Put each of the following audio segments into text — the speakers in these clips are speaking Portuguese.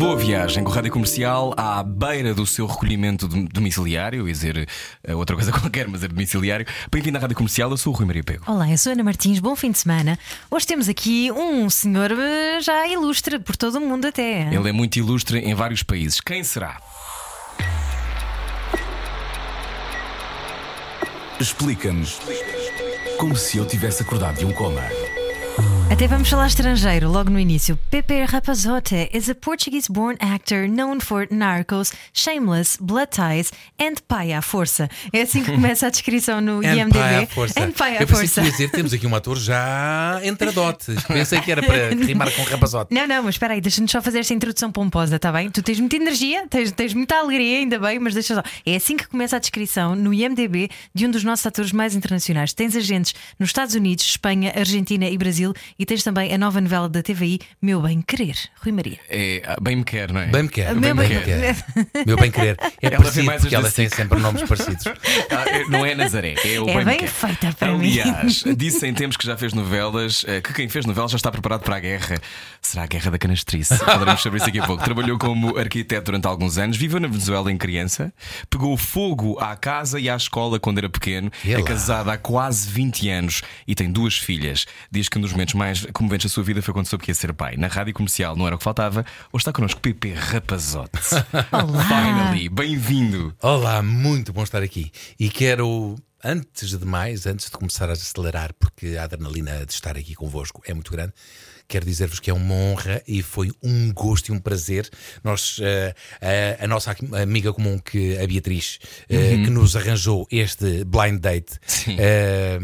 Boa viagem com a Rádio Comercial à beira do seu recolhimento dom- domiciliário, ia dizer eh, outra coisa qualquer, mas é domiciliário. Bem-vindo à Rádio Comercial, eu sou o Rui Maria Pego. Olá, eu sou Ana Martins, bom fim de semana. Hoje temos aqui um senhor eh, já ilustre por todo o mundo até. Ele é muito ilustre em vários países. Quem será? Explica-nos como se eu tivesse acordado de um coma. Até vamos falar estrangeiro logo no início. Pepe Rapazote is a Portuguese-born actor known for Narcos, Shameless, Blood Ties and Pai à Força. É assim que começa a descrição no IMDb. Empire à força. And Pai à Eu pensei que Força. ia dizer, temos aqui um ator já entradote. Pensei que era para rimar com rapazote. Não, não, mas espera aí, deixa-nos só fazer esta introdução pomposa, está bem? Tu tens muita energia, tens, tens muita alegria, ainda bem, mas deixa só. É assim que começa a descrição no IMDB de um dos nossos atores mais internacionais. Tens agentes nos Estados Unidos, Espanha, Argentina e Brasil e tens também a nova novela da TVI, Meu Bem Querer, Rui Maria. É, ah, bem me quer, não é? Bem me quer, Meu bem, bem quer. Meu bem querer. É Ela tem parecido mais porque as elas têm SIC. sempre nomes parecidos. Ah, é- não é Nazaré, é o É bem, bem quer. feita para mim. Aliás, disse em tempos que já fez novelas eh, que quem fez novelas já está preparado para a guerra. Será a guerra da canastrice? Falaremos sobre isso daqui a pouco. Trabalhou como arquiteto durante alguns anos, viveu na Venezuela em criança, pegou fogo à casa e à escola quando era pequeno, E é casada há quase 20 anos e tem duas filhas. Diz que um dos momentos mais comoventes da sua vida foi quando soube que ia ser pai. Na rádio comercial não era o que faltava. Hoje está connosco Pepe Rapazote. Olá! Finally, bem-vindo. Olá, muito bom estar aqui. E quero, antes de mais, antes de começar a acelerar, porque a adrenalina de estar aqui convosco é muito grande. Quero dizer-vos que é uma honra e foi um gosto e um prazer. Nós, eh, a, a nossa amiga comum, que a Beatriz, eh, que nos arranjou este blind date, eh,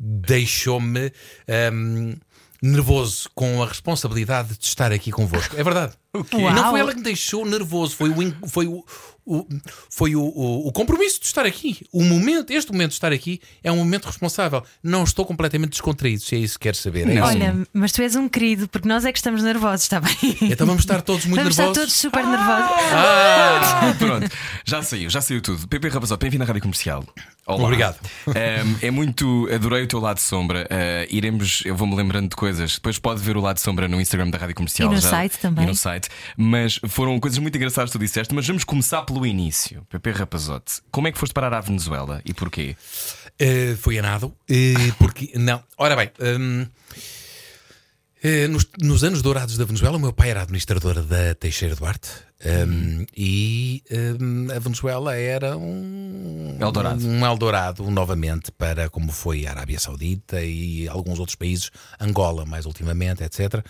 deixou-me ehm, nervoso com a responsabilidade de estar aqui convosco. É verdade. Não foi ela que me deixou nervoso, foi o, foi o, o- foi o, o- o compromisso de estar aqui. O momento, este momento de estar aqui é um momento responsável. Não estou completamente descontraído, se é isso que queres saber. É isso? Olha, mas tu és um querido, porque nós é que estamos nervosos, está bem? Então vamos estar todos muito Vamos nervosos. estar todos super nervosos. Ah, pronto, já saiu, já saiu tudo. Pepe Rapazote, bem-vindo à Rádio Comercial. Olá. Obrigado. Um, é muito. Adorei o teu lado de sombra. Uh, iremos, eu vou-me lembrando de coisas. Depois pode ver o lado de sombra no Instagram da Rádio Comercial. E no já- site também. E no site. Mas foram coisas muito engraçadas que tu disseste. Mas vamos começar pelo início. Pepe Rapazote, como é que foste parar à Venezuela e porquê? Eh, foi a nado. eh, porque. Não. Ora bem. eh, nos, nos anos dourados da Venezuela, o meu pai era administrador da Teixeira Duarte hum, e hum, a Venezuela era um Eldorado. um Eldorado novamente para como foi a Arábia Saudita e alguns outros países, Angola mais ultimamente, etc.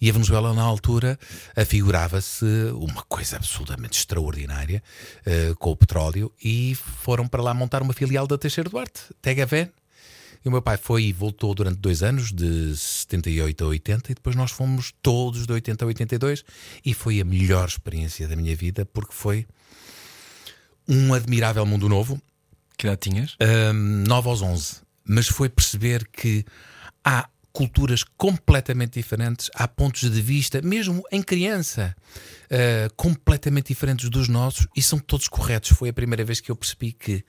E a Venezuela na altura afigurava-se uma coisa absolutamente extraordinária eh, com o petróleo e foram para lá montar uma filial da Teixeira Duarte, TGV. E o meu pai foi e voltou durante dois anos, de 78 a 80, e depois nós fomos todos de 80 a 82, e foi a melhor experiência da minha vida, porque foi um admirável mundo novo, Que idade tinhas? hum, 9 aos 11, mas foi perceber que há culturas completamente diferentes, há pontos de vista, mesmo em criança, uh, completamente diferentes dos nossos e são todos corretos. Foi a primeira vez que eu percebi que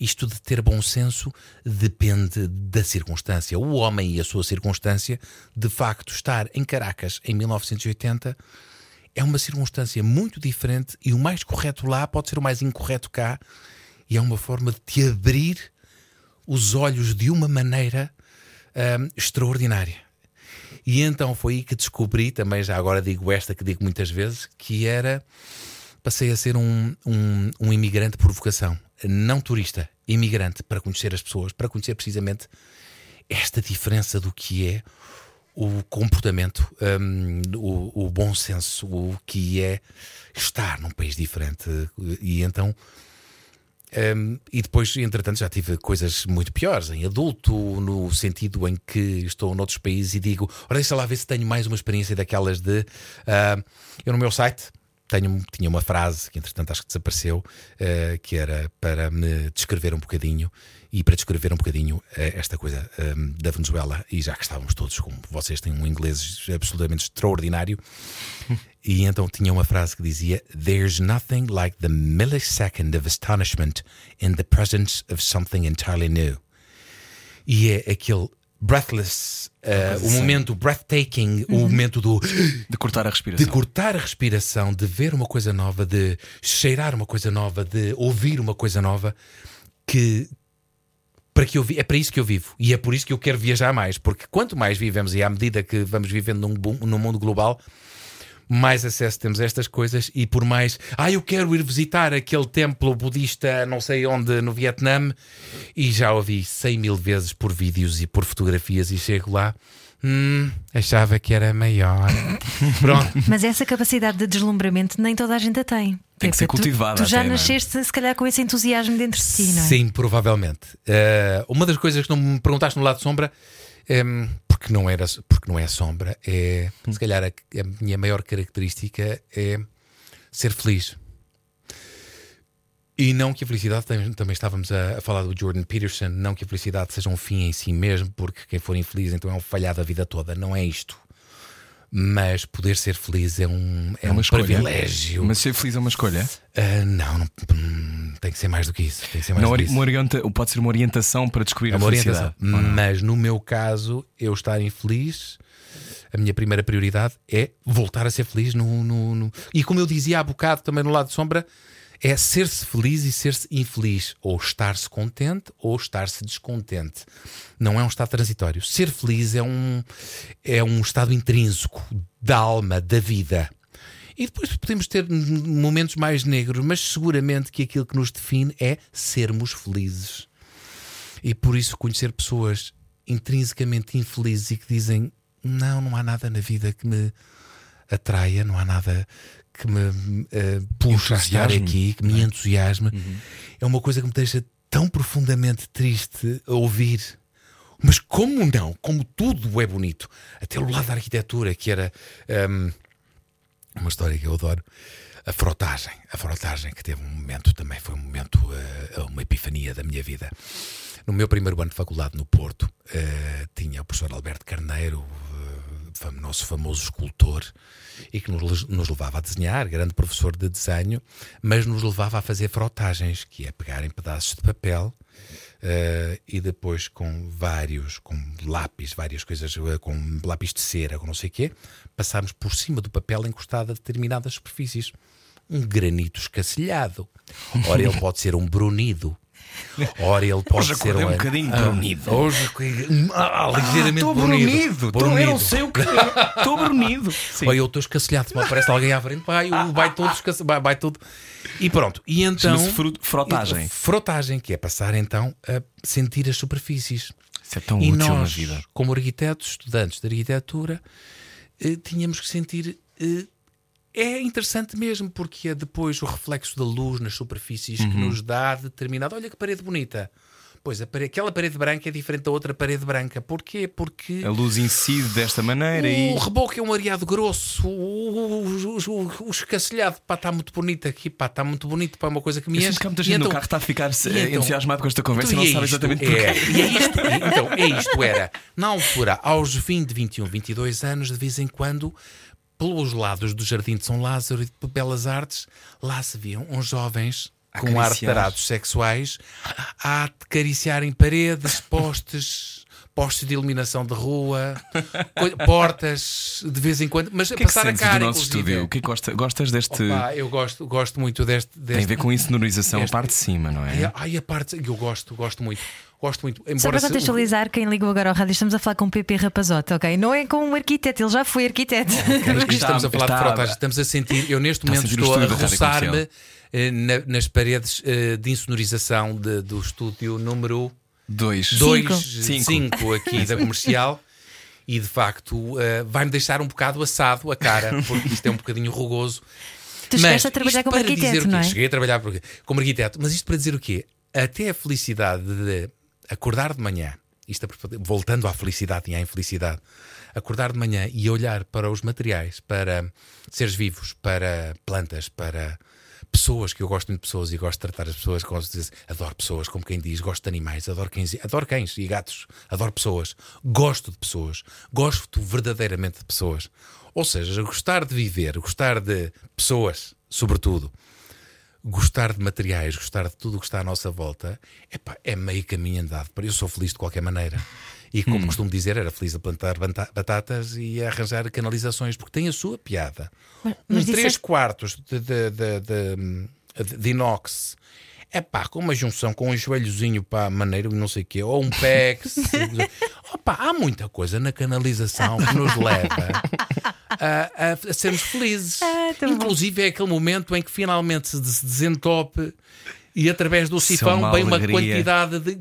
isto de ter bom senso depende da circunstância. O homem e a sua circunstância, de facto, estar em Caracas em 1980 é uma circunstância muito diferente e o mais correto lá pode ser o mais incorreto cá e é uma forma de te abrir os olhos de uma maneira hum, extraordinária. E então foi aí que descobri, também já agora digo esta que digo muitas vezes, que era passei a ser um, um, um imigrante por vocação, não turista, imigrante para conhecer as pessoas, para conhecer precisamente esta diferença do que é o comportamento, hum, o, o bom senso, o que é estar num país diferente. E então. hum, e depois, entretanto, já tive coisas muito piores em adulto, no sentido em que estou noutros países e digo: ora, deixa lá ver se tenho mais uma experiência daquelas de. ah, eu no meu site tenho, tinha uma frase que entretanto acho que desapareceu, eh, que era para me descrever um bocadinho e para descrever um bocadinho eh, esta coisa eh, da Venezuela. E já que estávamos todos, como vocês têm um inglês absolutamente extraordinário, e então tinha uma frase que dizia: There's nothing like the millisecond of astonishment in the presence of something entirely new. E é aquele breathless, eh, o momento breathtaking, o momento do De cortar a respiração. de cortar a respiração, de ver uma coisa nova, de cheirar uma coisa nova, de ouvir uma coisa nova, que para que eu vi, é para isso que eu vivo. E é por isso que eu quero viajar mais, porque quanto mais vivemos e à medida que vamos vivendo num, num mundo global, mais acesso temos a estas coisas e por mais, ah, eu quero ir visitar aquele templo budista, não sei onde, no Vietnã, e já ouvi 100 mil vezes por vídeos e por fotografias e chego lá. Hum, achava que era maior. Pronto. Mas essa capacidade de deslumbramento nem toda a gente a tem. Tem que ser tu- cultivada Tu, já até, é? nasceste, se calhar, com esse entusiasmo dentro de ti, não é? Sim, provavelmente. Eh, uma das coisas que não me perguntaste no lado de sombra, em, porque, não era, porque não é sombra, é se calhar a, a minha maior característica é ser feliz. E não que a felicidade, também, também estávamos a, a falar do Jordan Peterson, não que a felicidade seja um fim em si mesmo, porque quem for infeliz então é um falhado a vida toda, não é isto. Mas poder ser feliz é um, é um privilégio. Mas ser feliz é uma escolha. Ah, não, não, hum, tem que ser mais do que isso. Tem que ser mais Não, do que isso. orienta- pode ser uma orientação para descobrir É a felicidade. Mas no meu caso, eu estar infeliz, a minha primeira prioridade é voltar a ser feliz. No, no- no- E como eu dizia há bocado também no lado de sombra, é ser-se feliz e ser-se infeliz. Ou estar-se contente ou estar-se descontente. Não é um estado transitório. Ser feliz é um, é um estado intrínseco da alma, da vida. E depois podemos ter momentos mais negros, mas seguramente que aquilo que nos define é sermos felizes. E por isso conhecer pessoas intrinsecamente infelizes e que dizem não, não há nada na vida que me atraia, não há nada que me eh, puxe a estar aqui, que me entusiasme. É uma coisa que me deixa tão profundamente triste a ouvir. Mas como não? Como tudo é bonito. Até o lado da arquitetura, que era hum, uma história que eu adoro. A frotagem. A frotagem, que teve um momento também, foi um momento, eh, uma epifania da minha vida. No meu primeiro ano de faculdade no Porto, eh, tinha o professor Alberto Carneiro, nosso famoso escultor, e que nos, nos levava a desenhar, grande professor de desenho, mas nos levava a fazer frotagens, que é pegar em pedaços de papel eh, e depois com vários, com lápis, várias coisas, eh, com lápis de cera, com não sei o quê, passarmos por cima do papel encostado a determinadas superfícies. Um granito escacilhado. Ora, ele pode ser um brunido. Ora, ele pode ser acordei um bocadinho Ah, brunido. Hoje, ah, ah, ligeiramente Estou brunido. brunido. Estou- Eu não sei o que é. Estou brunido. Sim. Olha, eu estou escacilhado, mal parece alguém à frente, vai, vai todo escacilhado, vai, vai todo. E pronto. E então. Fru- frotagem. Frotagem, que é passar então a sentir as superfícies. Isso é tão e útil na nós, vida. como arquitetos, estudantes de arquitetura, eh, tínhamos que sentir. eh, é interessante mesmo, porque é depois o reflexo da luz nas superfícies Uhum. que nos dá determinado. Olha que parede bonita. Pois, parede- aquela parede branca é diferente da outra parede branca. Porquê? Porque. A luz incide desta maneira e. O reboque é um areado grosso, o, o, o, o, o escacilhado, pá, está muito bonito aqui, pá, está muito bonito, pá, é uma coisa que me enche. que há muita gente no então- carro que está a ficar então- entusiasmado com esta conversa Então, e e não é sabe isto, exatamente é, porquê. e é isto, então, é isto, era, na altura, aos 20, 21, 22 anos, de vez em quando, pelos lados do Jardim de São Lázaro e de Belas Artes, lá se viam uns jovens com ar tarados sexuais a acariciarem paredes, postes, postes de iluminação de rua, portas, de vez em quando, mas a que é que passar a cara. do nosso inclusive. estúdio? O que é que gosta- gostas deste. Opa, eu gosto, gosto muito deste, deste. Tem a ver com insonorização, a este- parte de cima, não é? Ai, a parte eu gosto, gosto muito. Gosto muito. Só Embora para se- contextualizar, quem ligou agora ao rádio, estamos a falar com o PP Rapazote, ok? Não é com um arquiteto, ele já foi arquiteto. Aqui estamos a falar está- de frotagem, estamos a sentir, eu neste a momento estou a roçar-me eh, na- nas paredes eh, de insonorização de- do estúdio número Dois. 2, Cinco. 5 aqui da comercial. E de facto eh, vai-me deixar um bocado assado a cara, porque isto é um bocadinho rugoso. Tu chegaste a trabalhar como para dizer arquiteto, não é? Cheguei a trabalhar como arquiteto, mas isto para dizer o quê? Até a felicidade de acordar de manhã isto é- voltando à felicidade e à infelicidade, acordar de manhã e olhar para os materiais, para seres vivos, para plantas, para pessoas, que eu gosto muito de pessoas e gosto de tratar as pessoas, gosto de dizer, adoro pessoas, como quem diz, gosto de animais, adoro cães, adoro cães e gatos, adoro pessoas, gosto de pessoas, gosto verdadeiramente de pessoas. Ou seja, gostar de viver, gostar de pessoas, sobretudo, gostar de materiais, gostar de tudo o que está à nossa volta, epá, é meio caminho andado. Eu sou feliz de qualquer maneira. E como costumo dizer, era feliz a plantar batatas e a arranjar canalizações, porque tem a sua piada. mas um disseste- 3 quartos de, de, de, de- de inox. É pá, com uma junção com um joelhozinho para maneiro e não sei o quê, ou um PEX. Opa, há muita coisa na canalização que nos leva a, a- a sermos felizes. Ah, tão bom. Inclusive é aquele momento em que finalmente se des- desentope e através do é sifão uma vem uma alegria. quantidade de.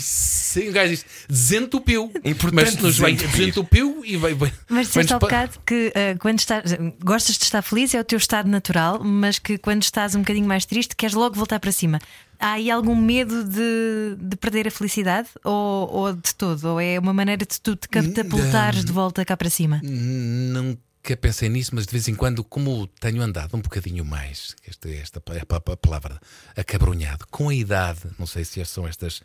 Sim, o gajo diz desentupiu. Importante Mas nos vem desentupiu e vai. vai Mas disseste há bocado que ah, quando estás, gostas de estar feliz, é o teu estado natural, mas que quando estás um bocadinho mais triste, queres logo voltar para cima. Há aí algum medo de, de perder a felicidade? Ou, ou de todo? Ou é uma maneira de tu te catapultares de volta cá para cima? Nunca pensei nisso, mas de vez em quando, como tenho andado um bocadinho mais, esta, esta é a pa- a palavra, acabrunhado, com a idade, não sei se são estas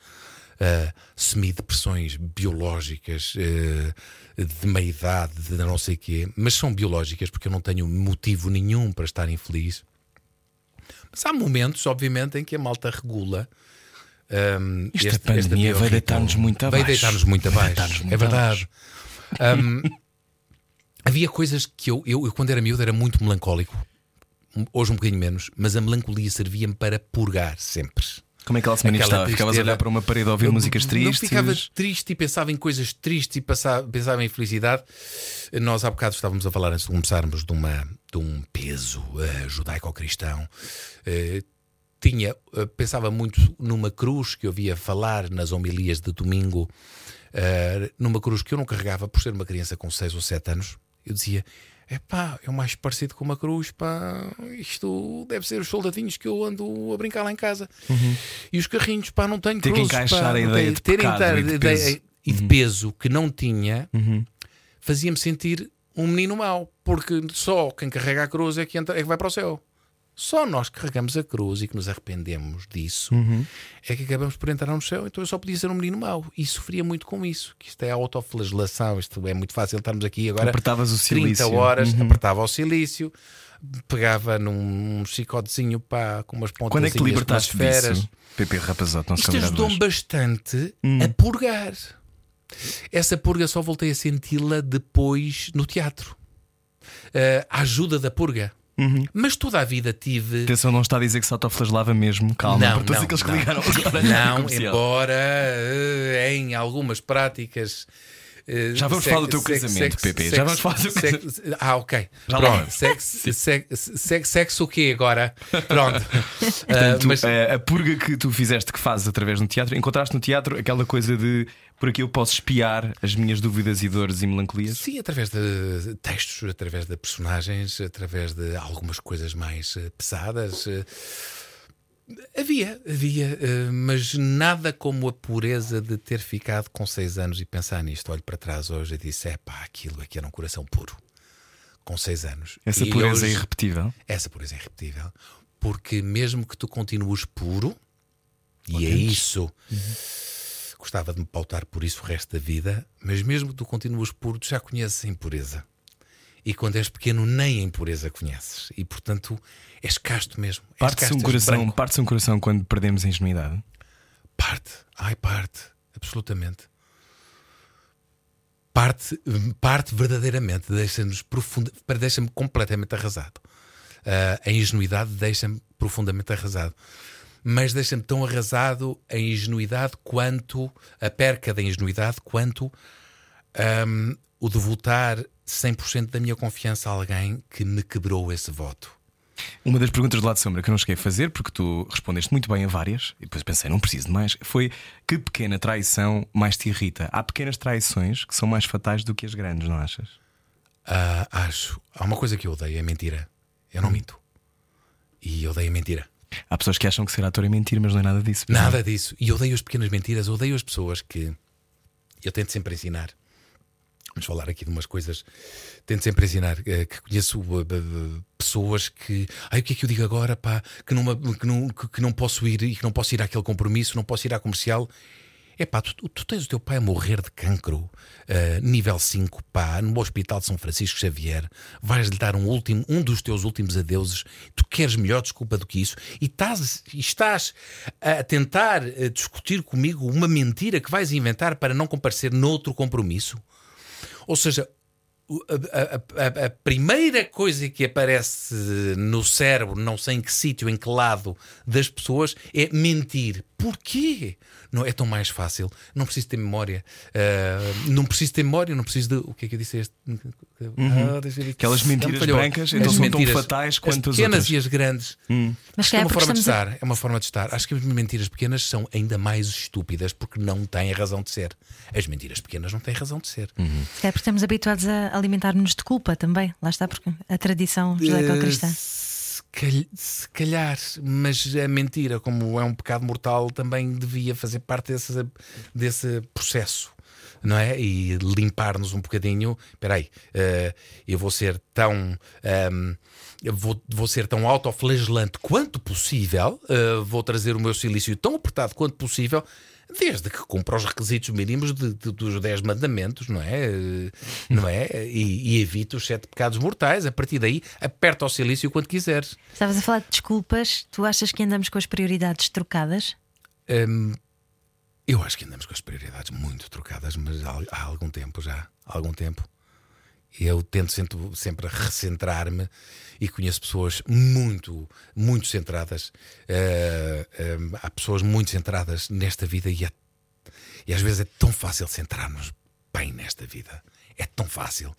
ah, semi-depressões biológicas ah, de meia idade, de não sei o quê, mas são biológicas porque eu não tenho motivo nenhum para estar infeliz. Mas há momentos, obviamente, em que a malta regula. ahm, Isto, este- a pandemia este vai deitar-nos muito Vai abaixo. deitar-nos muito Vai abaixo. deitar-nos muito é verdade. Ahm, havia coisas que eu, eu, eu, quando era miúdo, era muito melancólico. Hoje um bocadinho menos, mas a melancolia servia-me para purgar sempre. Como é que ela se manifestava? Ficavas a olhar para uma parede a ouvir músicas Não tristes? ficava triste e pensava em coisas tristes e passava, pensava em felicidade. Nós há bocado estávamos a falar antes de começarmos de, uma, de um peso eh, judaico-cristão. Eh, tinha, eh, pensava muito numa cruz que eu via falar nas homilias de domingo, numa cruz que eu não carregava por ser uma criança com 6 ou 7 anos. Eu dizia. Epá, é o mais parecido com uma cruz, pá. Isto deve ser os soldadinhos que eu ando a brincar lá em casa. E os carrinhos, pá, não tenho Uhum. Ter que cruzes, encaixar pá, a ideia de terem pecado e de peso. Uhum. e de peso que não tinha, fazia-me sentir um menino mau, porque só quem carrega a cruz é que, entra, é que vai para o céu. Só nós que carregamos a cruz e que nos arrependemos disso Uhum. é que acabamos por entrar no céu. Então eu só podia ser um menino mau e sofria muito com isso. Que isto é autoflagelação, isto é muito fácil estarmos aqui agora. Apertavas o 30 silício. horas, Uhum. apertava o silício, pegava num chicotezinho pá, com umas pontas Quando é que te libertaste feras. disso? PP Rapazote, não Isto ajudou-me bastante Hum. a purgar. Essa purga só voltei a senti-la depois no teatro. Eh, a ajuda da purga. Uhum. Mas toda a vida tive. Atenção, não está a dizer que se autoflagelava mesmo. Calma, Não, não, aqueles que não. ligaram agora. Não, embora eh, em algumas práticas. eh, Já vamos falar do teu casamento, PP, já vamos falar do teu sex- Ah, ok. Já Pronto. Sexo, sexo, sexo, o quê agora? Pronto. Portanto, Ah, mas- a, a purga que tu fizeste, que fazes através do teatro, encontraste no teatro aquela coisa de por aqui eu posso espiar as minhas dúvidas e dores e melancolias? Sim, através de textos, através de personagens, através de algumas coisas mais eh, pesadas. eh. Havia, havia, eh, mas nada como a pureza de ter ficado com seis anos e pensar nisto. Olho para trás hoje e disse: é pá, aquilo aqui era um coração puro. Com seis anos. Essa E pureza é hoje- irrepetível. essa pureza é irrepetível. Porque mesmo que tu continues puro, e é isso, gostava de me pautar por isso o resto da vida, mas mesmo que tu continues puro, tu já conheces a impureza. E quando és pequeno, nem a impureza conheces. E portanto, és casto mesmo. Parte-se um, coração, parte um coração quando perdemos a ingenuidade. Parte. Ai, parte. Absolutamente. Parte, parte verdadeiramente. Deixa-nos profunda, deixa-me completamente arrasado. Ah, a ingenuidade deixa-me profundamente arrasado. Mas deixa-me tão arrasado a ingenuidade quanto a perca da ingenuidade, quanto ahm, o de votar 100% da minha confiança a alguém que me quebrou esse voto. Uma das perguntas do lado de sombra que eu não cheguei a fazer, porque tu respondeste muito bem a várias, e depois pensei, não preciso de mais, foi que pequena traição mais te irrita? Há pequenas traições que são mais fatais do que as grandes, não achas? Ah, acho. Há uma coisa que eu odeio: é mentira. Eu não minto. E eu odeio a mentira. Há pessoas que acham que ser ator é mentir, mas não é nada disso. Nada disso. E odeio as pequenas mentiras, odeio as pessoas que eu tento sempre ensinar. Vamos falar aqui de umas coisas. Tento sempre ensinar eh, que conheço eh, pessoas que. Ai, o que é que eu digo agora, pá? Que não, que, não, que não posso ir e que não posso ir àquele compromisso, não posso ir à comercial. É tu, tu tens o teu pai a morrer de cancro, eh, nível 5, pá, no Hospital de São Francisco Xavier. Vais-lhe dar um, último, um dos teus últimos adeuses. Tu queres melhor desculpa do que isso e estás, estás a tentar eh, discutir comigo uma mentira que vais inventar para não comparecer noutro compromisso? Ou seja, a- a- a primeira coisa que aparece no cérebro, não sei em que sítio, em que lado das pessoas, é mentir. Porquê? Não é tão mais fácil. Não preciso ter memória. Ah, não preciso ter memória, não preciso de. O que é que eu disse este? Ah, deixa eu ver. Aquelas me mentiras brancas, As então são tão mentiras, fatais quanto as as pequenas outras. e as grandes. Mas Acho se que é calhar uma forma de estamos a- estar. É uma forma de estar. Acho que as mentiras pequenas são ainda mais estúpidas porque não têm razão de ser. As mentiras pequenas não têm razão de ser. Se calhar porque estamos habituados a alimentar-nos de culpa também. Lá está, porque a tradição judaico-cristã. Eh, Se calhar, mas a mentira, como é um pecado mortal, também devia fazer parte desse, desse processo. Não é? E limpar-nos um bocadinho. Espera aí, eh, eu vou ser tão. ehm, eu vou, vou ser tão autoflagelante quanto possível, eh, vou trazer o meu silício tão apertado quanto possível, desde que cumpra os requisitos mínimos de- de- dos 10 mandamentos, não é? Eh, Não é? E, e evite os sete pecados mortais. A partir daí, aperta o silício quanto quiseres. Estavas a falar de desculpas. Tu achas que andamos com as prioridades trocadas? Hum, eu acho que andamos com as prioridades muito trocadas, mas há, há algum tempo já. Há algum tempo. Eu tento sempre, sempre recentrar-me e conheço pessoas muito, muito centradas. Eh, hum, há pessoas muito centradas nesta vida e, é- e às vezes é tão fácil centrar-nos bem nesta vida. É tão fácil.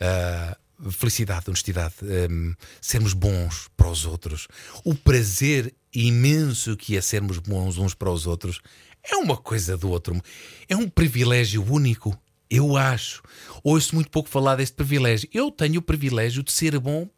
Ah, felicidade, honestidade, hum, sermos bons para os outros, o prazer imenso que é sermos bons uns para os outros, é uma coisa do outro. É um privilégio único, eu acho. Ouço muito pouco falar deste privilégio. Eu tenho o privilégio de ser bom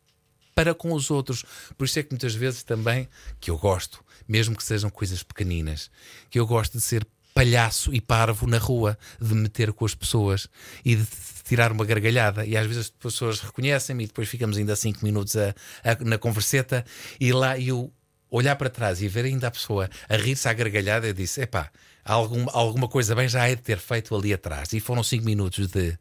para com os outros. Por isso é que muitas vezes também que eu gosto, mesmo que sejam coisas pequeninas, que eu gosto de ser palhaço e parvo na rua, de me meter com as pessoas e de tirar uma gargalhada. E às vezes as pessoas reconhecem-me e depois ficamos ainda cinco minutos a- a- na converseta e lá eu olhar para trás e ver ainda a pessoa a rir-se à gargalhada, eu disse: epá, algum, alguma coisa bem já é de ter feito ali atrás. E foram cinco minutos de.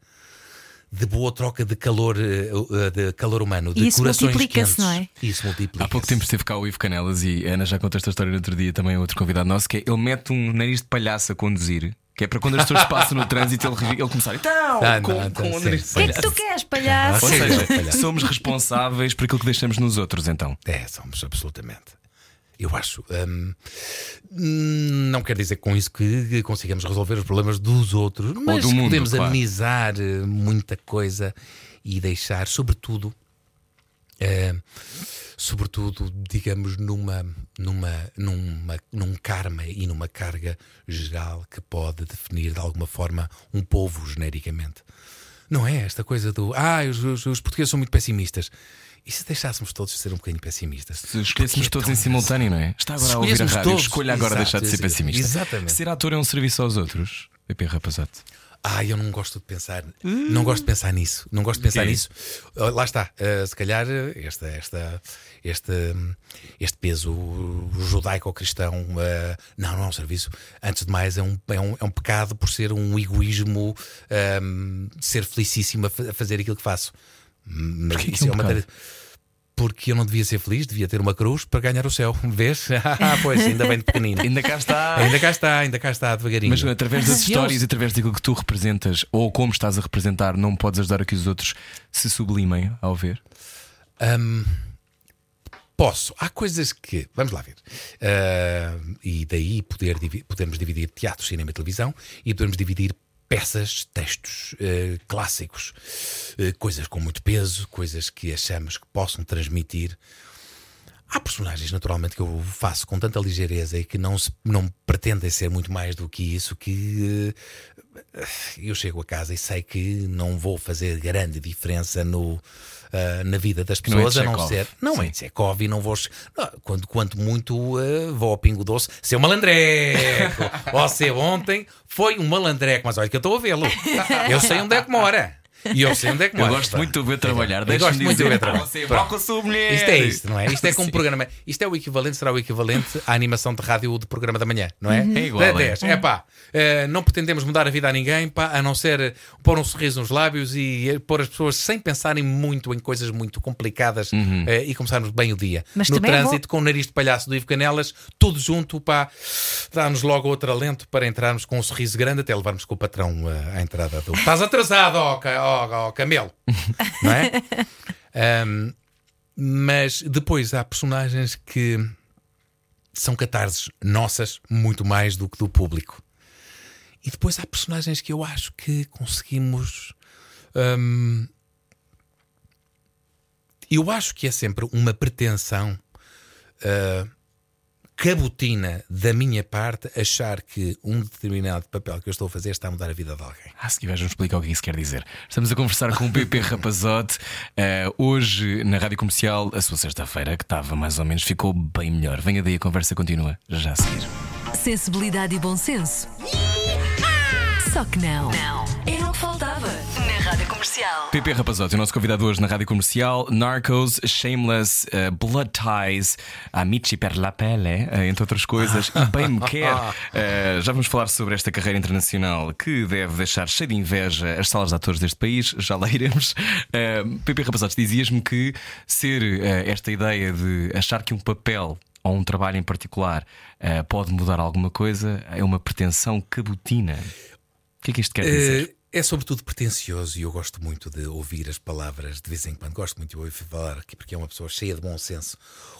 De boa troca de calor, eh, eh, de calor humano, de isso corações multiplica-se, quentes. não é? Isso multiplica. Há pouco tempo esteve cá o Ivo Canelas e a Ana já contou esta história no outro dia também, outro convidado nosso, que é ele mete um nariz de palhaço a conduzir, que é para quando as pessoas passam no trânsito ele, ele começar então, Ah, com, não, com então, o sim, nariz de. O que é que tu queres, palhaço? Ou seja, palhaço. somos responsáveis por aquilo que deixamos nos outros, então. É, somos absolutamente. Eu acho. hum, não quer dizer com isso que consigamos resolver os problemas dos outros, mas do mundo, podemos claro. amenizar eh, muita coisa e deixar, sobretudo, eh, sobretudo, digamos, numa, numa, numa, num karma e numa carga geral que pode definir de alguma forma um povo genericamente. Não é esta coisa do ah, os, os- os portugueses são muito pessimistas. E se deixássemos todos ser um bocadinho pessimistas? Se escolhêssemos é todos em simultâneo, não é? Está agora a ouvir a rádio, todos. escolha agora Exato, deixar de ser pessimista. exatamente. Ser ator é um serviço aos outros, PP Rapazato. Ah, eu não gosto de pensar, não gosto de pensar nisso, não gosto de pensar quê? nisso. Ah, Lá está, ah, se calhar ah, esta, esta, este, hum, este peso judaico-cristão, ah, não, não é um serviço. Antes de mais, é um, é um, é um pecado por ser um egoísmo, hum, ser felicíssimo a fazer aquilo que faço. Mas Porquê que isso é um é uma tarefa- Porque eu não devia ser feliz, devia ter uma cruz para ganhar o céu. Vês? Ah, pois, ainda bem de pequenino. Ainda cá está. Ainda cá está, ainda cá está, devagarinho. Mas através das histórias e através daquilo que tu representas ou como estás a representar, não podes ajudar a que os outros se sublimem ao ver? Hum, posso. Há coisas que. Vamos lá ver. Ah, e daí poder, podermos dividir teatro, cinema e televisão e podermos dividir peças, textos eh, clássicos, eh, coisas com muito peso, coisas que achamos que possam transmitir. Há personagens, naturalmente, que eu faço com tanta ligeireza e que não, se, não pretendem ser muito mais do que isso, que eh, eu chego a casa e sei que não vou fazer grande diferença no, ah, na vida das não é pessoas, a não ser. Não Sim. é de Chekhov e não vou. Não, quando, quanto muito ah, vou ao Pingo Doce, seu malandreco. Você ontem foi um malandreco, mas olha que eu estou a vê-lo. Eu sei onde é que mora. E eu sei onde é que Eu mora. gosto muito de ver trabalhar. Eu gosto muito de ver trabalhar. Você a sua mulher. Isto é isto, não é? Isto é como um programa. Isto é o equivalente, será o equivalente à animação de rádio de programa da manhã, não é? É igual, Da é. 10. É pá, eh, não pretendemos mudar a vida a ninguém, pá, a não ser eh, pôr um sorriso nos lábios e eh, pôr as pessoas sem pensarem muito em coisas muito complicadas Uhum. e começarmos bem o dia. Mas no é trânsito, com o nariz de palhaço do Ivo Canelas, tudo junto, pá, dá-nos logo outro alento para entrarmos com um sorriso grande até levarmos com o patrão à entrada do. Estás atrasado, ó, ca- ó, ó, camelo, não é? Ahm, mas depois há personagens que são catarses nossas muito mais do que do público. E depois há personagens que eu acho que conseguimos. ahm, eu acho que é sempre uma pretensão ah, cabotina da minha parte achar que um determinado papel que eu estou a fazer está a mudar a vida de alguém. Ah, se vais-me explicar o que isso quer dizer. Estamos a conversar com o PP Rapazote. eh, hoje, na rádio comercial, a sua sexta-feira, que estava mais ou menos, ficou bem melhor. Venha daí, a conversa continua já a seguir. Sensibilidade e bom senso. Só que não. Não. Era o que faltava na Rádio Comercial. PP Rapazote, o nosso convidado hoje na rádio comercial, Narcos, Shameless, eh, Blood Ties, Amici per la Pelle, eh, entre outras coisas, e Bem Me Quer. Eh, já vamos falar sobre esta carreira internacional que deve deixar cheio de inveja as salas de atores deste país, já lá iremos. Eh, PP Rapazote, dizias-me que ser eh, esta ideia de achar que um papel ou um trabalho em particular eh, pode mudar alguma coisa é uma pretensão cabotina. O que é que isto quer dizer? Eh, é sobretudo pretencioso e eu gosto muito de ouvir as palavras de vez em quando. Gosto muito de ouvir falar aqui porque é uma pessoa cheia de bom senso.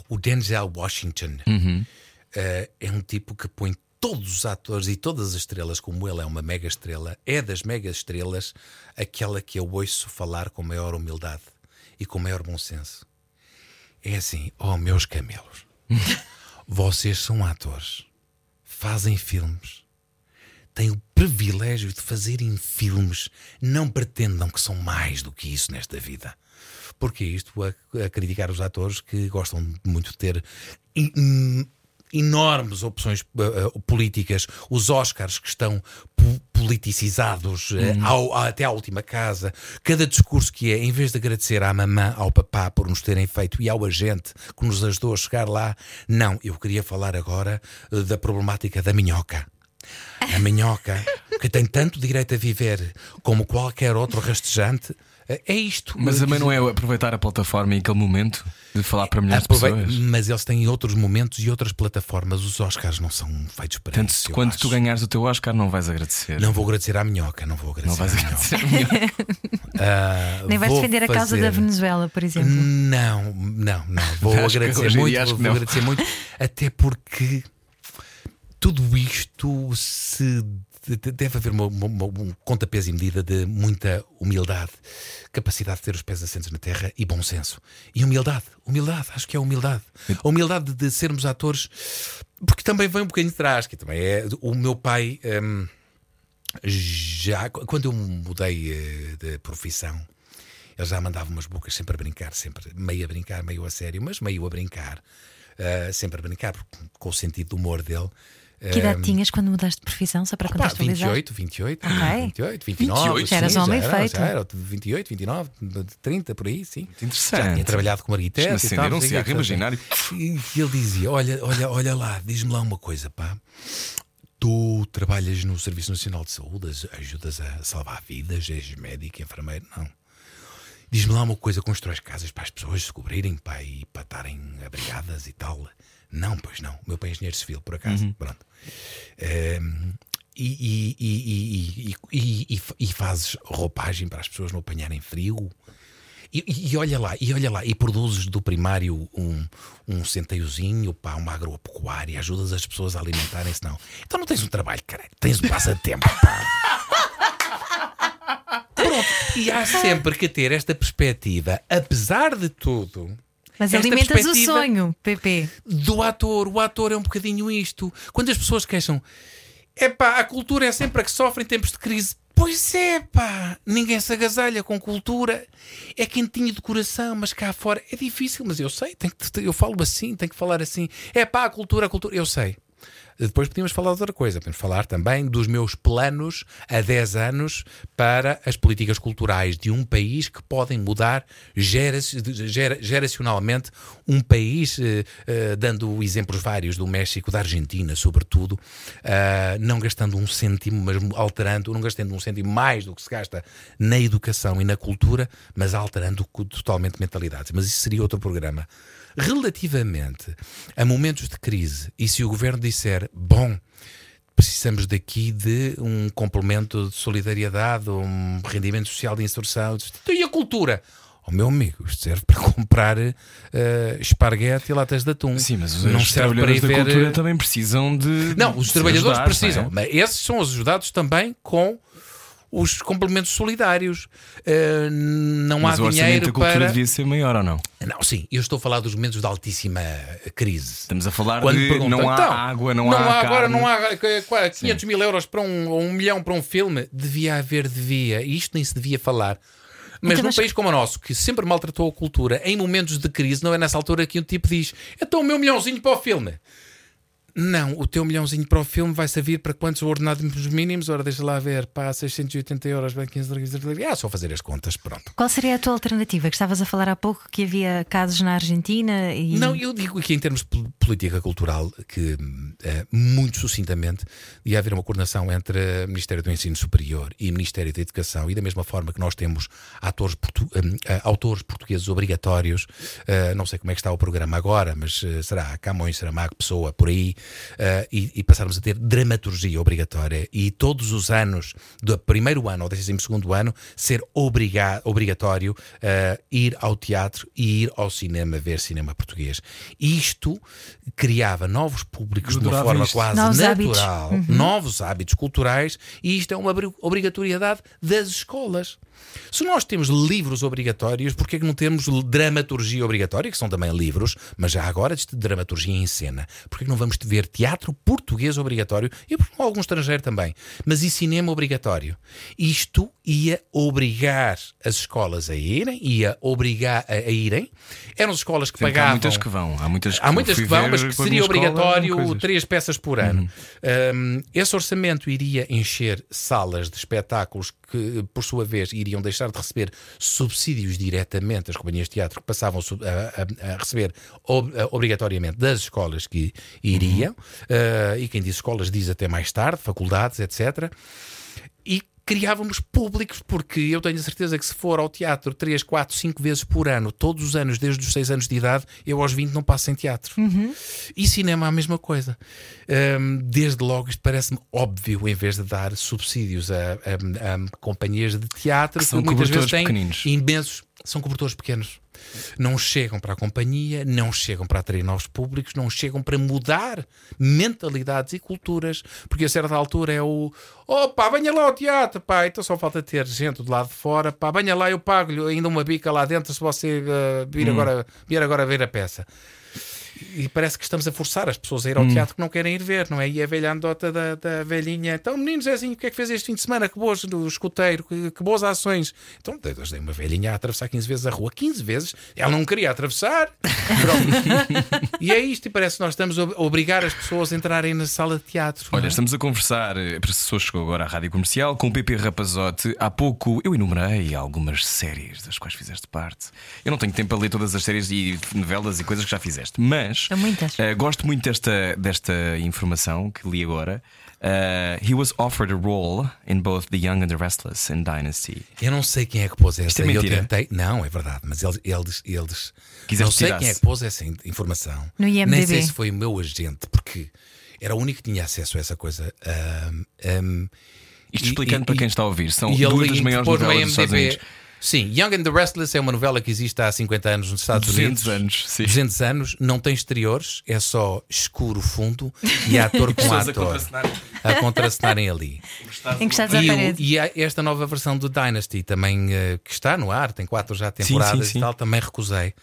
O Denzel Washington eh, é um tipo que põe todos os atores e todas as estrelas, como ele é uma mega estrela, é das mega estrelas aquela que eu ouço falar com maior humildade e com maior bom senso. É assim, oh meus camelos, vocês são atores, fazem filmes, têm o privilégio de fazerem filmes, não pretendam que são mais do que isso nesta vida. Porque isto a, a criticar os atores que gostam muito de ter in- in- enormes opções eh, políticas, os Oscars que estão po- politicizados eh, ao- até à última casa, cada discurso que é, em vez de agradecer à mamã, ao papá por nos terem feito e ao agente que nos ajudou a chegar lá, não, eu queria falar agora eh, da problemática da minhoca. A minhoca, que tem tanto direito a viver como qualquer outro rastejante, é isto. Mas também não é aproveitar a plataforma em aquele momento de falar para milhares de Aprove- pessoas. Mas eles têm outros momentos e outras plataformas. Os Oscars não são feitos para Portanto, isso. se eu quando acho. tu ganhares o teu Oscar, não vais agradecer. Não vou agradecer à minhoca, não vou agradecer Não vais à minhoca. agradecer. Ah, Nem vais defender a causa fazer- da Venezuela, por exemplo. Não, não, não. Vou Acho agradecer muito, vou, agradecer muito, até porque tudo isto se de- de- deve haver uma, uma, uma- um contrapeso e medida de muita humildade, capacidade de ter os pés assentes na terra e bom senso. E humildade, humildade, acho que é humildade. A humildade de sermos atores, porque também vem um bocadinho de trás, que também é o meu pai. hum, já quando eu mudei eh, de profissão, ele já mandava umas bocas sempre a brincar, sempre meio a brincar, meio a sério, mas meio a brincar, eh, sempre a brincar, com o sentido do humor dele. Que idade tinhas quando mudaste de profissão, só para Pá, contextualizar? 28, 28, Ok. 28, 29. 28, já eras sim, homem era, feito. Já era, 28, 29, 30, por aí, sim. Interessante. Já tinha trabalhado como arquiteto. Deixa-me e tal, acender um cigarro quê, imaginário. E ele dizia: Olha, olha, olha lá, diz-me lá uma coisa, pá. Tu trabalhas no Serviço Nacional de Saúde, aj- ajudas a salvar vidas, és médico, enfermeiro? Não. Diz-me lá uma coisa: constróis casas para as pessoas descobrirem, pá, e para estarem abrigadas e tal. Não, pois não. O meu pai é engenheiro civil, por acaso. Pronto. Ehm, e, e, e, e, fazes roupagem para as pessoas não apanharem frio. E, olha lá, e olha lá, e produzes do primário um, um centeiozinho para uma agropecuária, ajudas as pessoas a alimentarem-se, não. Então não tens um trabalho, caralho, tens um passatempo, pá. Pronto, e há sempre que ter esta perspectiva, apesar de tudo. Mas alimentas o sonho, PP. do ator. O ator é um bocadinho isto. Quando as pessoas queixam, epá, a cultura é sempre a que sofre em tempos de crise. Pois é, pá, ninguém se agasalha com cultura. É quentinho de coração, mas cá fora é difícil. Mas eu sei, tem que, eu falo assim, tenho que falar assim. É pá, a cultura, a cultura. Eu sei. Depois podíamos falar de outra coisa. Podemos falar também dos meus planos a 10 anos para as políticas culturais de um país que podem mudar gera, gera, geracionalmente um país, eh, eh, dando exemplos vários do México, da Argentina, sobretudo, eh, não gastando um cêntimo, mas alterando, não gastando um cêntimo mais do que se gasta na educação e na cultura, mas alterando totalmente mentalidades. Mas isso seria outro programa relativamente a momentos de crise e se o governo disser, bom, precisamos daqui de um complemento de solidariedade, um rendimento social de inserção, então, e a cultura? Oh, meu amigo, isto serve para comprar uh, esparguete e latas de atum. Sim, mas os, não os trabalhadores da ver... cultura também precisam de. Não, os trabalhadores ajudar, precisam, é? mas esses são ajudados também com os complementos solidários. Uh, não Mas há o dinheiro da cultura para. devia ser maior ou não? Não, sim, eu estou a falar dos momentos de altíssima crise. Estamos a falar Quando de não há então, água, não, não há. há agora, não há 500 sim. mil euros para um, ou um milhão para um filme. Devia haver, devia. E isto nem se devia falar. Mas então, num mas... país como o nosso, que sempre maltratou a cultura, em momentos de crise, não é nessa altura que um tipo diz: então o meu milhãozinho para o filme. Não, o teu milhãozinho para o filme vai servir para quantos ordenados mínimos? Ora, deixa lá ver, pá, 680 euros, bem 15 Ah, só fazer as contas, pronto. Qual seria a tua alternativa? Que estavas a falar há pouco que havia casos na Argentina e. Não, eu digo que em termos de política cultural, que é, muito sucintamente ia haver uma coordenação entre o Ministério do Ensino Superior e o Ministério da Educação, e da mesma forma que nós temos atores portu... uh, autores portugueses obrigatórios, não sei como é que está o programa agora, mas será Camões, Saramago, Pessoa, por aí uh, e, e, passarmos a ter dramaturgia obrigatória e todos os anos, do primeiro ano ao décimo segundo ano, ser obriga obrigatório uh, ir ao teatro e ir ao cinema ver cinema português. Isto criava novos públicos de uma forma isto. quase novos natural, hábitos. Uhum. novos hábitos culturais e isto é uma obrigatoriedade das escolas. Se nós temos livros obrigatórios, porquê é que não temos dramaturgia obrigatória, que são também livros, mas já agora de dramaturgia em cena? Porquê é que não vamos ver teatro português obrigatório e algum estrangeiro também, mas e cinema obrigatório? Isto ia obrigar as escolas a irem, ia obrigar a, a irem. Eram as escolas que pagavam. Há muitas que vão, há muitas que, há muitas que vão, mas que seria obrigatório três peças por ano. Uhum. Um, esse orçamento iria encher salas de espetáculos que, por sua vez, iriam deixar de receber subsídios diretamente, as companhias de teatro que passavam a, a, a receber ob, obrigatoriamente das escolas que iriam, uhum. uh, e quem diz escolas diz até mais tarde, faculdades, etc. Criávamos públicos, porque eu tenho a certeza que se for ao teatro 3, 4, 5 vezes por ano, todos os anos, desde os 6 anos de idade, eu aos 20 não passo em teatro. Uhum. E cinema a mesma coisa. Um, desde logo, isto parece-me óbvio, em vez de dar subsídios a, a, a companhias de teatro, que, que muitas vezes têm pequeninos. imensos, são cobertores pequenos. Não chegam para a companhia, não chegam para atrair novos públicos, não chegam para mudar mentalidades e culturas, porque a certa altura é o opa, venha lá ao teatro, pá, então só falta ter gente do lado de fora, pá, venha lá, eu pago-lhe ainda uma bica lá dentro se você uh, vir, hum. agora, vir agora ver a peça e parece que estamos a forçar as pessoas a ir ao hum. teatro que não querem ir ver, não é? E a velha anedota da, da velhinha. Então, menino Zezinho, o que é que fez este fim de semana? Que boas do escoteiro, que, que boas ações. Então, Deus dei uma velhinha a atravessar 15 vezes a rua. 15 vezes? Ela não queria atravessar. e é isto, e parece que nós estamos a obrigar as pessoas a entrarem na sala de teatro. Olha, é? estamos a conversar, eh, a pessoa chegou agora à rádio comercial com o PP Rapazote. Há pouco eu enumerei algumas séries das quais fizeste parte. Eu não tenho tempo para ler todas as séries e novelas e coisas que já fizeste, mas mas uh, gosto muito desta, desta informação que li agora. Uh, he was offered a role in both The Young and the Restless and Dynasty. Eu não sei quem é que pôs essa. Isto é mentira. Eu tentei. Não, é verdade, mas eles. eles, eles não sei quem é que pôs essa informação. No IMDb. Nem sei se foi o meu agente, porque era o único que tinha acesso a essa coisa. Um, um, Isto e, explicando e, para quem está a ouvir, são duas das maiores novelas dos Estados Unidos. Sim, Young and the Restless é uma novela que existe há 50 anos nos Estados 200 Unidos. 200 anos, sim. 200 anos, não tem exteriores, é só escuro fundo e ator com ator a contracenarem ali. Encostados à parede. E, e esta nova versão do Dynasty também, uh, que está no ar, tem quatro já temporadas sim, sim, sim. e tal, também recusei.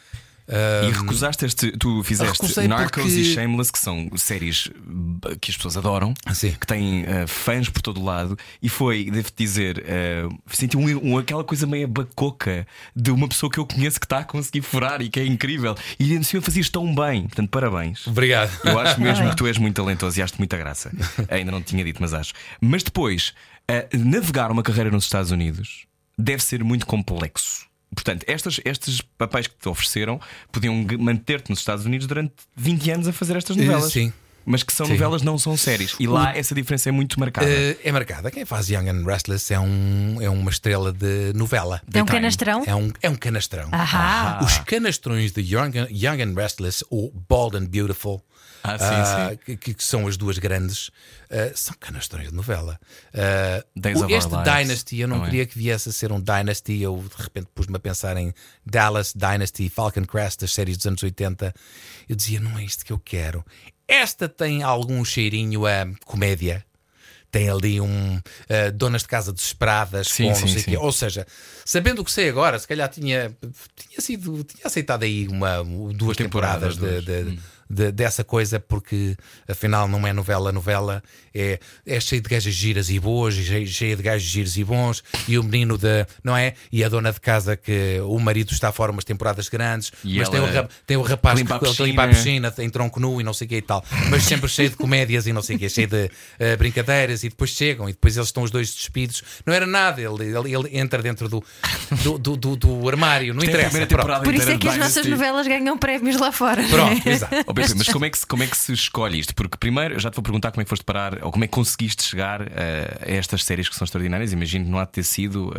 E recusaste este, tu fizeste Narcos porque- e Shameless, que são séries b- que as pessoas adoram, Sim. que têm eh, fãs por todo lado, e foi, devo dizer, eh, senti um, um- aquela coisa meio bacoca de uma pessoa que eu conheço que está a conseguir furar e que é incrível. E ainda assim fazias tão bem, portanto, parabéns. Obrigado. Eu acho mesmo que tu és muito talentoso e acho-te muita graça. Ainda não te tinha dito, mas acho. Mas depois, eh, navegar uma carreira nos Estados Unidos deve ser muito complexo. Portanto, estas, estes papéis que te ofereceram podiam manter-te nos Estados Unidos durante 20 anos a fazer estas novelas. sim. Mas que são Sim. novelas, não são séries. E lá essa diferença é muito marcada. Eh, é marcada. Quem faz Young and Restless é, um, é uma estrela de novela. É um Daytime. canastrão? É um, é um canastrão. Ahá. Os canastrões de Young, Young and Restless ou Bald and Beautiful, Ah, sim, ah, sim. Que, que são as duas grandes, ah, são canastrões de novela. Our este Dynasty, eu não não queria que viesse a ser um Dynasty. Eu de repente pus-me a pensar em Dallas Dynasty, Falcon Crest, das séries dos anos 80. Eu dizia, não é isto que eu quero. Esta tem algum cheirinho a comédia. Tem ali um ah, donas de casa desesperadas, Sim, com não sim, sei sim. quê. Ou seja, sabendo o que sei agora, se calhar tinha, tinha sido, tinha aceitado aí uma, duas temporadas, temporadas, de- de- de- dessa coisa, porque afinal não é novela, novela é, é cheio de gajas giras e boas, e cheio, cheio de gajos giros e bons, e o menino de, não é? E a dona de casa que o marido está fora umas temporadas grandes, E mas tem o, tem o rapaz limpa que limpa a piscina, em tronco nu e não sei o que e tal, mas sempre cheio de comédias e não sei o que, cheio de eh, brincadeiras, e depois chegam, e depois eles estão os dois despidos. Não era nada, ele, ele, ele entra dentro do, do, do, do- do armário, não é a interessa. Por isso é que as nossas novelas ganham prémios lá fora. Pronto, exato. Pepe, mas como é, que se, como é que se escolhe isto? Porque primeiro eu já te vou perguntar como é que foste parar, ou como é que conseguiste chegar eh, a estas séries que são extraordinárias. Imagino que não há de ter sido.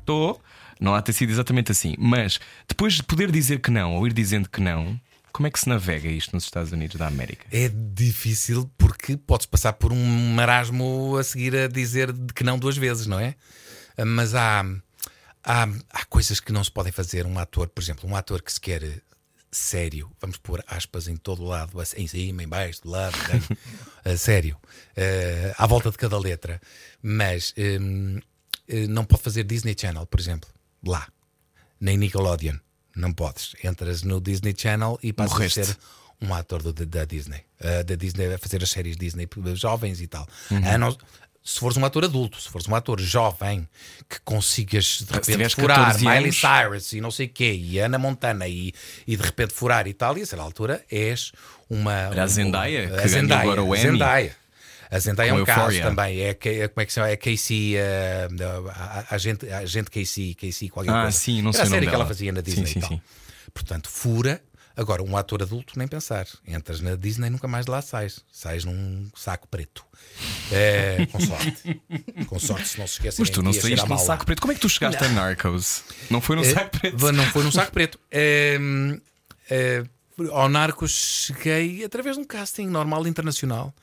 Estou. não há de ter sido exatamente assim. Mas depois de poder dizer que não, ou ir dizendo que não, como é que se navega isto nos Estados Unidos da América? É difícil porque podes passar por um marasmo a seguir a dizer de que não duas vezes, não é? Mas há, há, há coisas que não se podem fazer. Um ator, por exemplo, um ator que se quer sério, vamos pôr aspas em todo lado, em cima, em baixo, de lado, a sério, eh, à volta de cada letra, mas hum, eh, não pode fazer Disney Channel, por exemplo, lá, nem Nickelodeon, não podes. Entras no Disney Channel e passas Morreste. a ser um ator do- da Disney, eh, da Disney a fazer as séries Disney jovens e tal. Uhum. A não- se fores um ator adulto, se fores um ator jovem que consigas de repente furar 14 Miley Cyrus e não sei o quê, e Ana Montana e, e de repente furar e tal, e a certa altura és uma. Era a Zendaya, um- a Zendaya, agora o Emmy. Zendaya. A Zendaya é um caso também. É, é- como é que se chama? É Casey. eh, a, gente, a gente Casey, Casey qualquer Ah, coisa. sim, não Era sei a série que ela fazia na Sim, Disney sim, e tal. sim. Portanto, fura. Agora, um ator adulto, nem pensar. Entras na Disney nunca mais de lá sais. Sais num saco preto. É, com sorte. com sorte, se não se esquecerem. Mas tu não saíste num saco preto. Como é que tu chegaste a Narcos? Não foi num Eh, saco preto? Não foi num saco preto. Eh, eh, ao Narcos cheguei através de um casting normal internacional,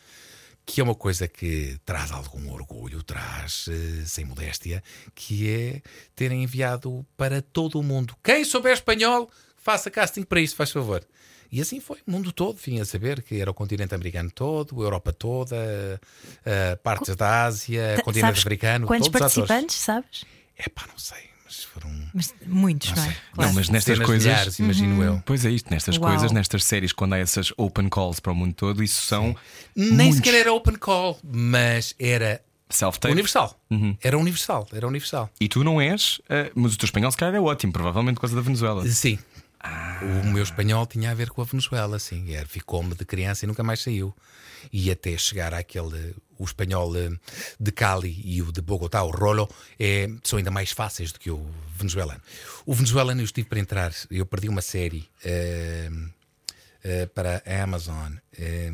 que é uma coisa que traz algum orgulho, traz, eh, sem modéstia, que é terem enviado para todo o mundo. Quem souber espanhol, faça casting para isso, faz favor. E assim foi, o mundo todo vinha a saber que era o continente americano todo, a Europa toda, eh, partes da Ásia, Ta- continente sabes africano. Quantos todos os atores. participantes, sabes? É pá, não sei, mas foram. Mas muitos, não, é? sei. Claro. Não, mas nestas Cenas coisas. milhares, imagino eu. Pois é isto, nestas Uau. coisas, nestas séries, quando há essas open calls para o mundo todo, isso são Nem sequer era open call, mas era self-tape. universal. Era universal, era universal. E tu não és, eh, mas o teu espanhol se calhar é ótimo, provavelmente por causa da Venezuela. Sim. O meu espanhol tinha a ver com a Venezuela, sim. Ficou-me de criança e nunca mais saiu. E até chegar àquele. O espanhol eh, de Cali e o de Bogotá, o Rolo, é, são ainda mais fáceis do que o venezuelano. O venezuelano eu estive para entrar, eu perdi uma série eh, eh, para a Amazon, eh,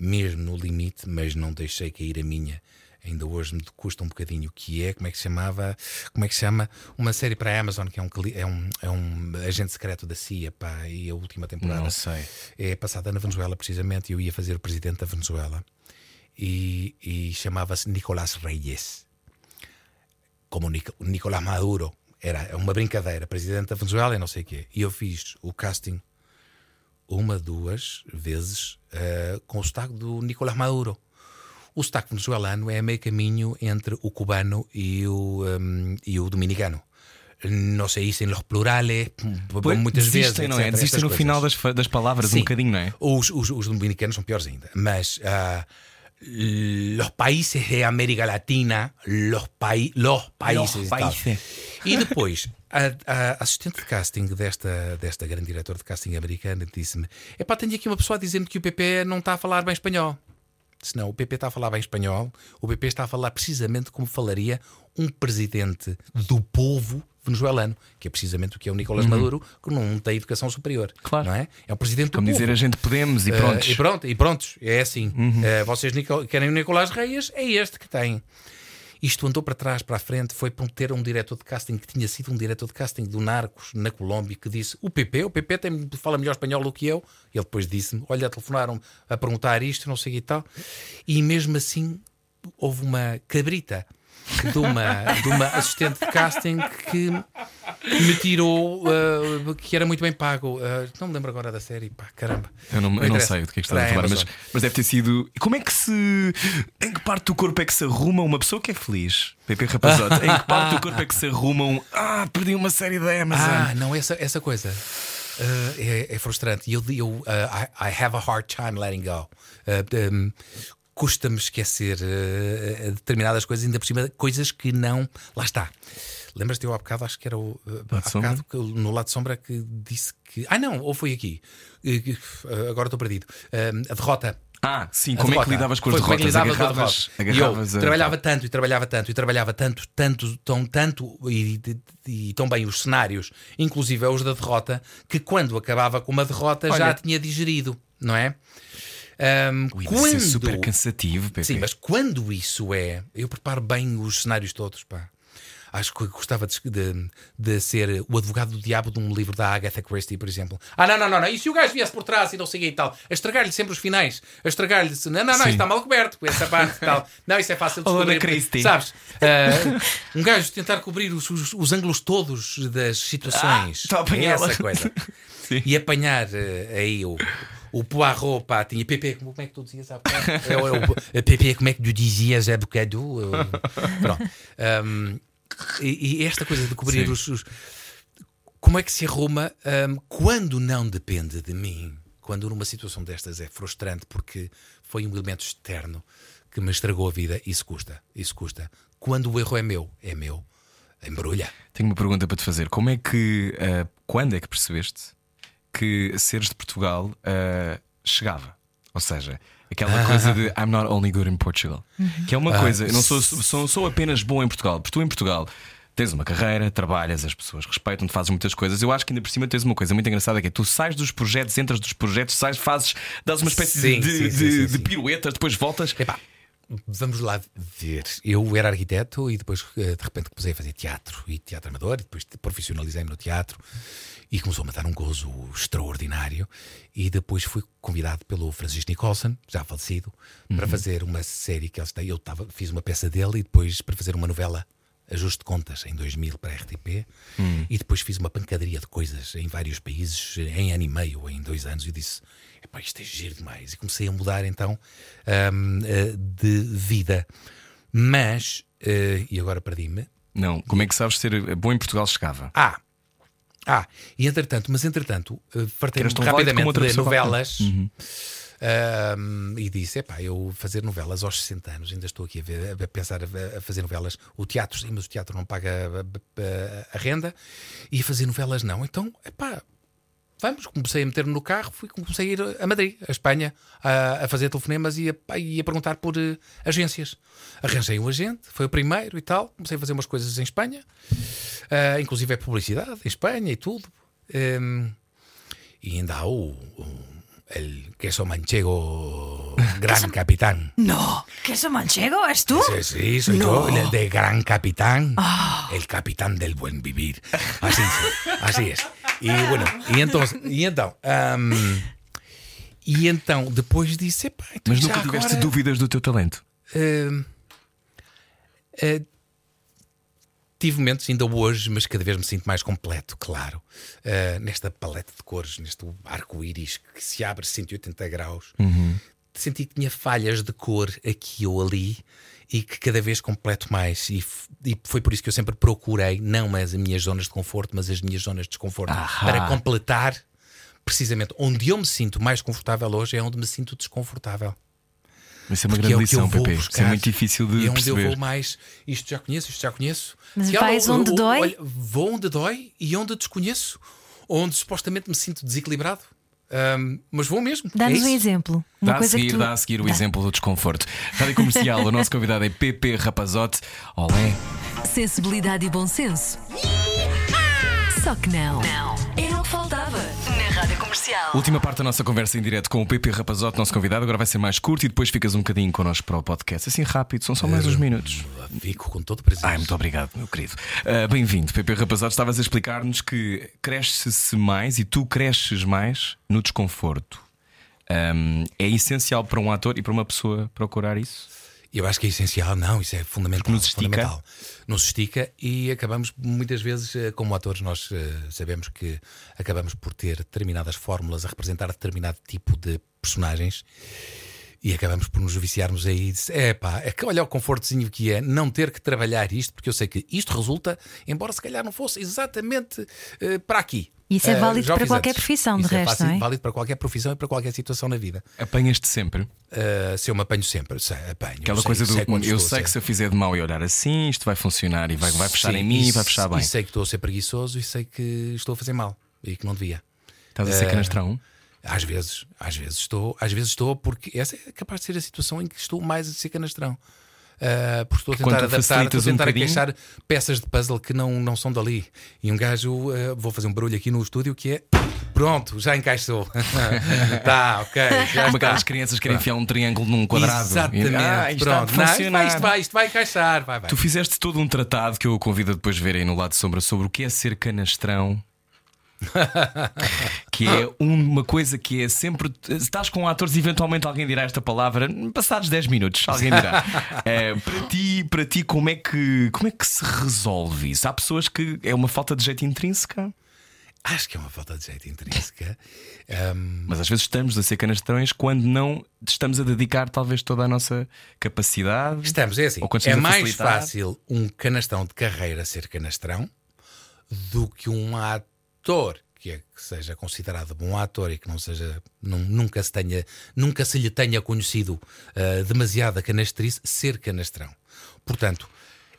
mesmo no limite, mas não deixei cair a minha. Ainda hoje me custa um bocadinho, que é, como é que se chamava? Como é que se chama? Uma série para a Amazon, que é um, é um, é um agente secreto da CIA, pá, e a última temporada. Não sei. É passada na Venezuela, precisamente, e eu ia fazer o presidente da Venezuela. E, e chamava-se Nicolás Reyes. Como Nic- Nicolás Maduro. Era uma brincadeira, presidente da Venezuela e não sei o quê. E eu fiz o casting uma, duas vezes eh, com o sotaque do Nicolás Maduro. O sotaque venezuelano é meio caminho entre o cubano e o, hum, e o dominicano. não se dizem los plurales, Pois, muitas vezes. desistem, não é? etc, Desistem no coisas. final das, das palavras, um Sim. bocadinho, não é? Os, os, os dominicanos são piores ainda. Mas ah, los países de América Latina, los, pai, los países. Los países. E depois, a, a assistente de casting desta, desta grande diretora de casting americana disse-me: Epá, tenho aqui uma pessoa a dizer-me que o PP não está a falar bem espanhol. Se não, o PP está a falar bem espanhol, o PP está a falar precisamente como falaria um presidente do povo venezuelano, que é precisamente o que é o Nicolás Maduro, que não tem educação superior. Uhum. Claro. Não é? é um presidente do Como dizer a gente podemos e Eh, pronto. e pronto, e prontos, é assim. Eh, vocês Nico- querem o Nicolás Reis, é este que tem. Isto andou para trás, para a frente, foi para ter um diretor de casting que tinha sido um diretor de casting do Narcos na Colômbia que disse: O PP, o PP tem, fala melhor espanhol do que eu. Ele depois disse-me: Olha, telefonaram a perguntar isto, não sei e tal. E mesmo assim houve uma cabrita de uma, de uma assistente de casting que me tirou, uh, que era muito bem pago. Uh, não me lembro agora da série, pá, caramba. Eu não, eu não sei do que é que estás a Para falar, mas, mas deve ter sido. Como é que se. Em que parte do corpo é que se arruma uma pessoa que é feliz? Pepe Rapazote, em que parte do corpo é que se arruma um. Ah, perdi uma série da Amazon. Ah, não, essa, essa coisa uh, é, é frustrante. Eu, eu uh, I, I have a hard time letting go. Uh, um, Custa-me esquecer uh, determinadas coisas, ainda por cima, coisas que não. Lá está. Lembras-te eu há bocado, acho que era o. Uh, há bocado, que, no lado de sombra que disse que. Ah, não, ou foi aqui. Uh, agora estou perdido. A derrota. Ah, sim, A como é que derrota. lidavas com as Foi como é que derrotas? lidava com Agarravas, derrota. Eu agarravas a- trabalhava tanto e trabalhava tanto e trabalhava tanto, tanto, tão, tanto e, e, e tão bem os cenários, inclusive os da derrota, que quando acabava com uma derrota já Olha- a tinha digerido, não é? Ahm, Ui, ser quando, super cansativo, Pepe. sim, mas quando isso é, eu preparo bem os cenários todos, pá. Acho que gostava de, de, de ser o advogado do diabo de um livro da Agatha Christie, por exemplo. Ah, não, não, não, não. E se o gajo viesse por trás e não sei o quê e tal? A estragar-lhe sempre os finais. A estragar-lhe. Não, não, não, Sim. está mal coberto. Essa parte tal. Não, isso é fácil de descobrir. Christie. Sabes? Ah, um gajo tentar cobrir os, os, os ângulos todos das situações. Ah. É essa coisa. Sim. E apanhar eh, aí o. O Poirot, pá, tinha PP, como é que tu dizias há bocado? É, é a PP, como é que tu dizias há bocado? Pronto. Um, e, e esta coisa de cobrir os, os- Como é que se arruma um, quando não depende de mim? Quando numa situação destas é frustrante porque foi um elemento externo que me estragou a vida, isso custa. Isso custa. Quando o erro é meu, é meu. Embrulha. Tenho uma pergunta para te fazer. Como é que. ah, quando é que percebeste que seres de Portugal ah, chegava? Ou seja, aquela coisa de I'm not only good in Portugal. Que é uma coisa, eu não sou, sou, sou apenas bom em Portugal, porque tu em Portugal. Tens uma carreira, trabalhas, as pessoas respeitam-te, fazes muitas coisas. Eu acho que ainda por cima tens uma coisa muito engraçada que é tu sais dos projetos, entras dos projetos, sais, fazes, dás uma espécie Sim, de, sim, de, sim, de- sim, de sim. piruetas, depois voltas. Epá, vamos lá ver. Eu era arquiteto e depois eh, de repente comecei a fazer teatro e teatro amador e depois profissionalizei-me no teatro e começou-me a dar um gozo extraordinário. E depois fui convidado pelo Francisco Nicholson, já falecido, para fazer uma série que eles têm. Eu tava, fiz uma peça dele e depois para fazer uma novela. Ajuste de contas em 2000 para a RTP e depois fiz uma pancadaria de coisas em vários países em ano e meio, em dois anos, e disse: isto é giro demais. E comecei a mudar então hum, eh, de vida. Mas, eh, e agora perdi-me. Não, como é que sabes ser bom em Portugal chegava? Ah! Ah, e entretanto, mas entretanto, eh, fartei-me rapidamente de novelas hum, e disse: epá, eu fazer novelas aos 60 anos, ainda estou aqui a, ver- a pensar a, a fazer novelas. O teatro, sim, mas o teatro não paga a, a- a renda e fazer novelas não. Então, epá, Vamos, comecei a meter-me no carro, fui, comecei a ir a Madrid, a Espanha, a, a fazer telefonemas e a, e a perguntar por eh, agências. Arranjei um agente, foi o primeiro e tal. Comecei a fazer umas coisas em Espanha, ah, inclusive é publicidade em Espanha e tudo. Em, e ainda há o, o el queso manchego gran capitán. No, queso manchego, ¿es tú? Sí, sí, soy yo, el de gran capitán, el capitán del buen vivir. Así, sí, así es. E bueno, e então, e então, e então depois disse, epá, então Mas já nunca tiveste agora, dúvidas do teu talento? ah, tive momentos ainda hoje, mas cada vez me sinto mais completo, claro. Ah, nesta paleta de cores, neste arco-íris que se abre 180 graus. senti que tinha falhas de cor aqui ou ali e que cada vez completo mais. E, e foi por isso que eu sempre procurei, não as minhas zonas de conforto, mas as minhas zonas de desconforto, Ahá. para completar precisamente onde eu me sinto mais confortável hoje é onde me sinto desconfortável. Isso é uma Porque grande é que eu lição, Pepe. Isso é buscar. muito difícil de é onde eu perceber. vou mais. Isto já conheço, isto já conheço. Mas Que vais onde dói? olha, vou onde dói e onde desconheço. Onde supostamente me sinto desequilibrado. Ahm, mas vou mesmo. Dá-nos é um exemplo. Uma Dá a coisa seguir, que tu... dá a seguir o Dá. exemplo do desconforto. Rádio Comercial, o nosso convidado é PP Rapazote. Olé. Sensibilidade e bom senso. Só que não. Não. Era o que faltava na Rádio Comercial. Última parte da nossa conversa em direto com o PP Rapazote, nosso convidado. Agora vai ser mais curto e depois ficas um bocadinho connosco para o podcast. Assim rápido, são só mais uns minutos. Fico com todo o prazer. Ai, muito obrigado, meu querido. Ah, Bem-vindo, PP Rapazote. Estavas a explicar-nos que cresce-se mais e tu cresces mais no desconforto. Ahm, é essencial para um ator e para uma pessoa procurar isso? Eu acho que é essencial, não, isso é fundamental. Nos estica? fundamental. Nos estica e acabamos, muitas vezes, eh, como atores, nós eh, sabemos que acabamos por ter determinadas fórmulas a representar determinado tipo de personagens e acabamos por nos viciarmos aí. É pá, é que olha o confortozinho que é não ter que trabalhar isto, porque eu sei que isto resulta, embora se calhar não fosse exatamente eh, para aqui. Isso é Eh, válido o para qualquer antes. profissão, de Isso é resto, fácil- não é? válido para qualquer profissão e para qualquer situação na vida. Apanhas-te sempre. Uh, se eu me apanho sempre, sei, apanho. Aquela sei- coisa do sei eu estou sei que se eu fizer de mal e olhar assim, isto vai funcionar e vai, vai fechar Sim, em mim e, vai s- fechar bem. E sei que estou a ser preguiçoso e sei que estou a fazer mal e que não devia. Estás a ser Eh, canastrão? Às vezes, às vezes estou, às vezes estou, porque essa é capaz de ser a situação em que estou mais a ser canastrão. Uh, porque estou a tentar adaptar, estou a um tentar bocadinho. encaixar peças de puzzle que não, não são dali. E um gajo, uh, vou fazer um barulho aqui no estúdio que é pronto, já encaixou. tá, ok. Já Como aquelas crianças querem enfiar um triângulo num quadrado. Exatamente. Ah, isto pronto. Não, isto, vai, isto, vai, isto vai encaixar. Vai, vai. Tu fizeste todo um tratado que eu convido a depois verem no lado de sombra sobre o que é ser canastrão. que é uma coisa que é sempre. Estás com atores, eventualmente alguém dirá esta palavra, passados 10 minutos, alguém dirá. Eh, para ti, para ti como, é que, como é que se resolve isso? Há pessoas que é uma falta de jeito intrínseca, Acho que é uma falta de jeito intrínseca. Um, mas às vezes estamos a ser canastrões quando não estamos a dedicar talvez toda a nossa capacidade. Estamos, é assim. É mais facilitar. fácil um canastrão de carreira ser canastrão do que um ator que, é, que seja considerado bom ator e que não seja nun- nunca se tenha nunca se lhe tenha conhecido ah, demasiada canastrice ser canastrão. Portanto,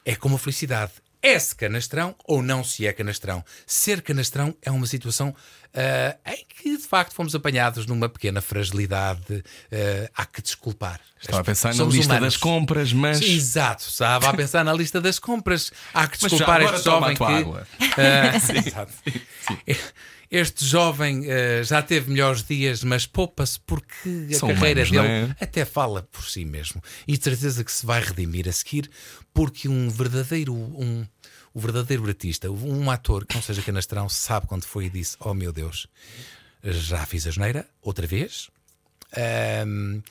é como a felicidade. É-se canastrão ou não se é canastrão? Ser canastrão é uma situação ah, em que de facto fomos apanhados numa pequena fragilidade. ah, há que desculpar. Estava a pensar na lista humanos. das compras, mas. Exato, estava a pensar na lista das compras. Há que desculpar este a jovem que. água. Ah, exato. Este jovem ah, já teve melhores dias, mas poupa-se porque a São carreira humanos, não dele é? até fala por si mesmo. E de certeza que se vai redimir a seguir, porque um verdadeiro. Um, o verdadeiro artista, um ator que não seja canastrão, sabe quando foi e disse: Oh meu Deus, já fiz a geneira, outra vez. Ahm,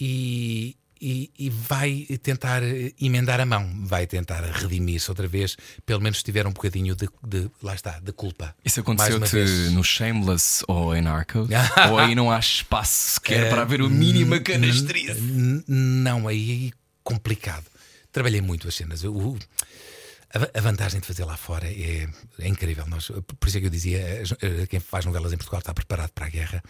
e, e- e vai tentar emendar a mão, vai tentar redimir-se outra vez, pelo menos se tiver um bocadinho de, de- lá está, de culpa. Isso aconteceu-te no Shameless ou em Narcos? ou aí não há espaço sequer para haver o mínima canastrice? Não, aí, aí complicado. Trabalhei muito as cenas. O- a, vantagem de fazer lá fora é, é incrível. Nós, por isso é que eu dizia: as- eh, quem faz novelas em Portugal está preparado para a guerra.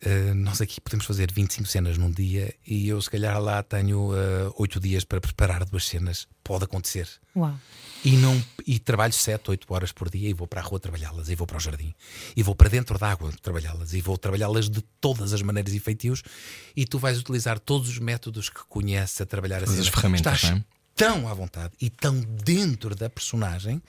Eh, nós aqui podemos fazer 25 cenas num dia e eu, se calhar, lá tenho eh, 8 dias para preparar duas cenas. Pode acontecer. Uau. E, não, e trabalho 7, 8 horas por dia e vou para a rua trabalhá-las, e vou para o jardim, e vou para dentro da água trabalhá-las, e vou trabalhá-las de todas as maneiras e feitios, e tu vais utilizar todos os métodos que conheces a trabalhar assim. as ferramentas, Estás não é? Tão à vontade e tão dentro da personagem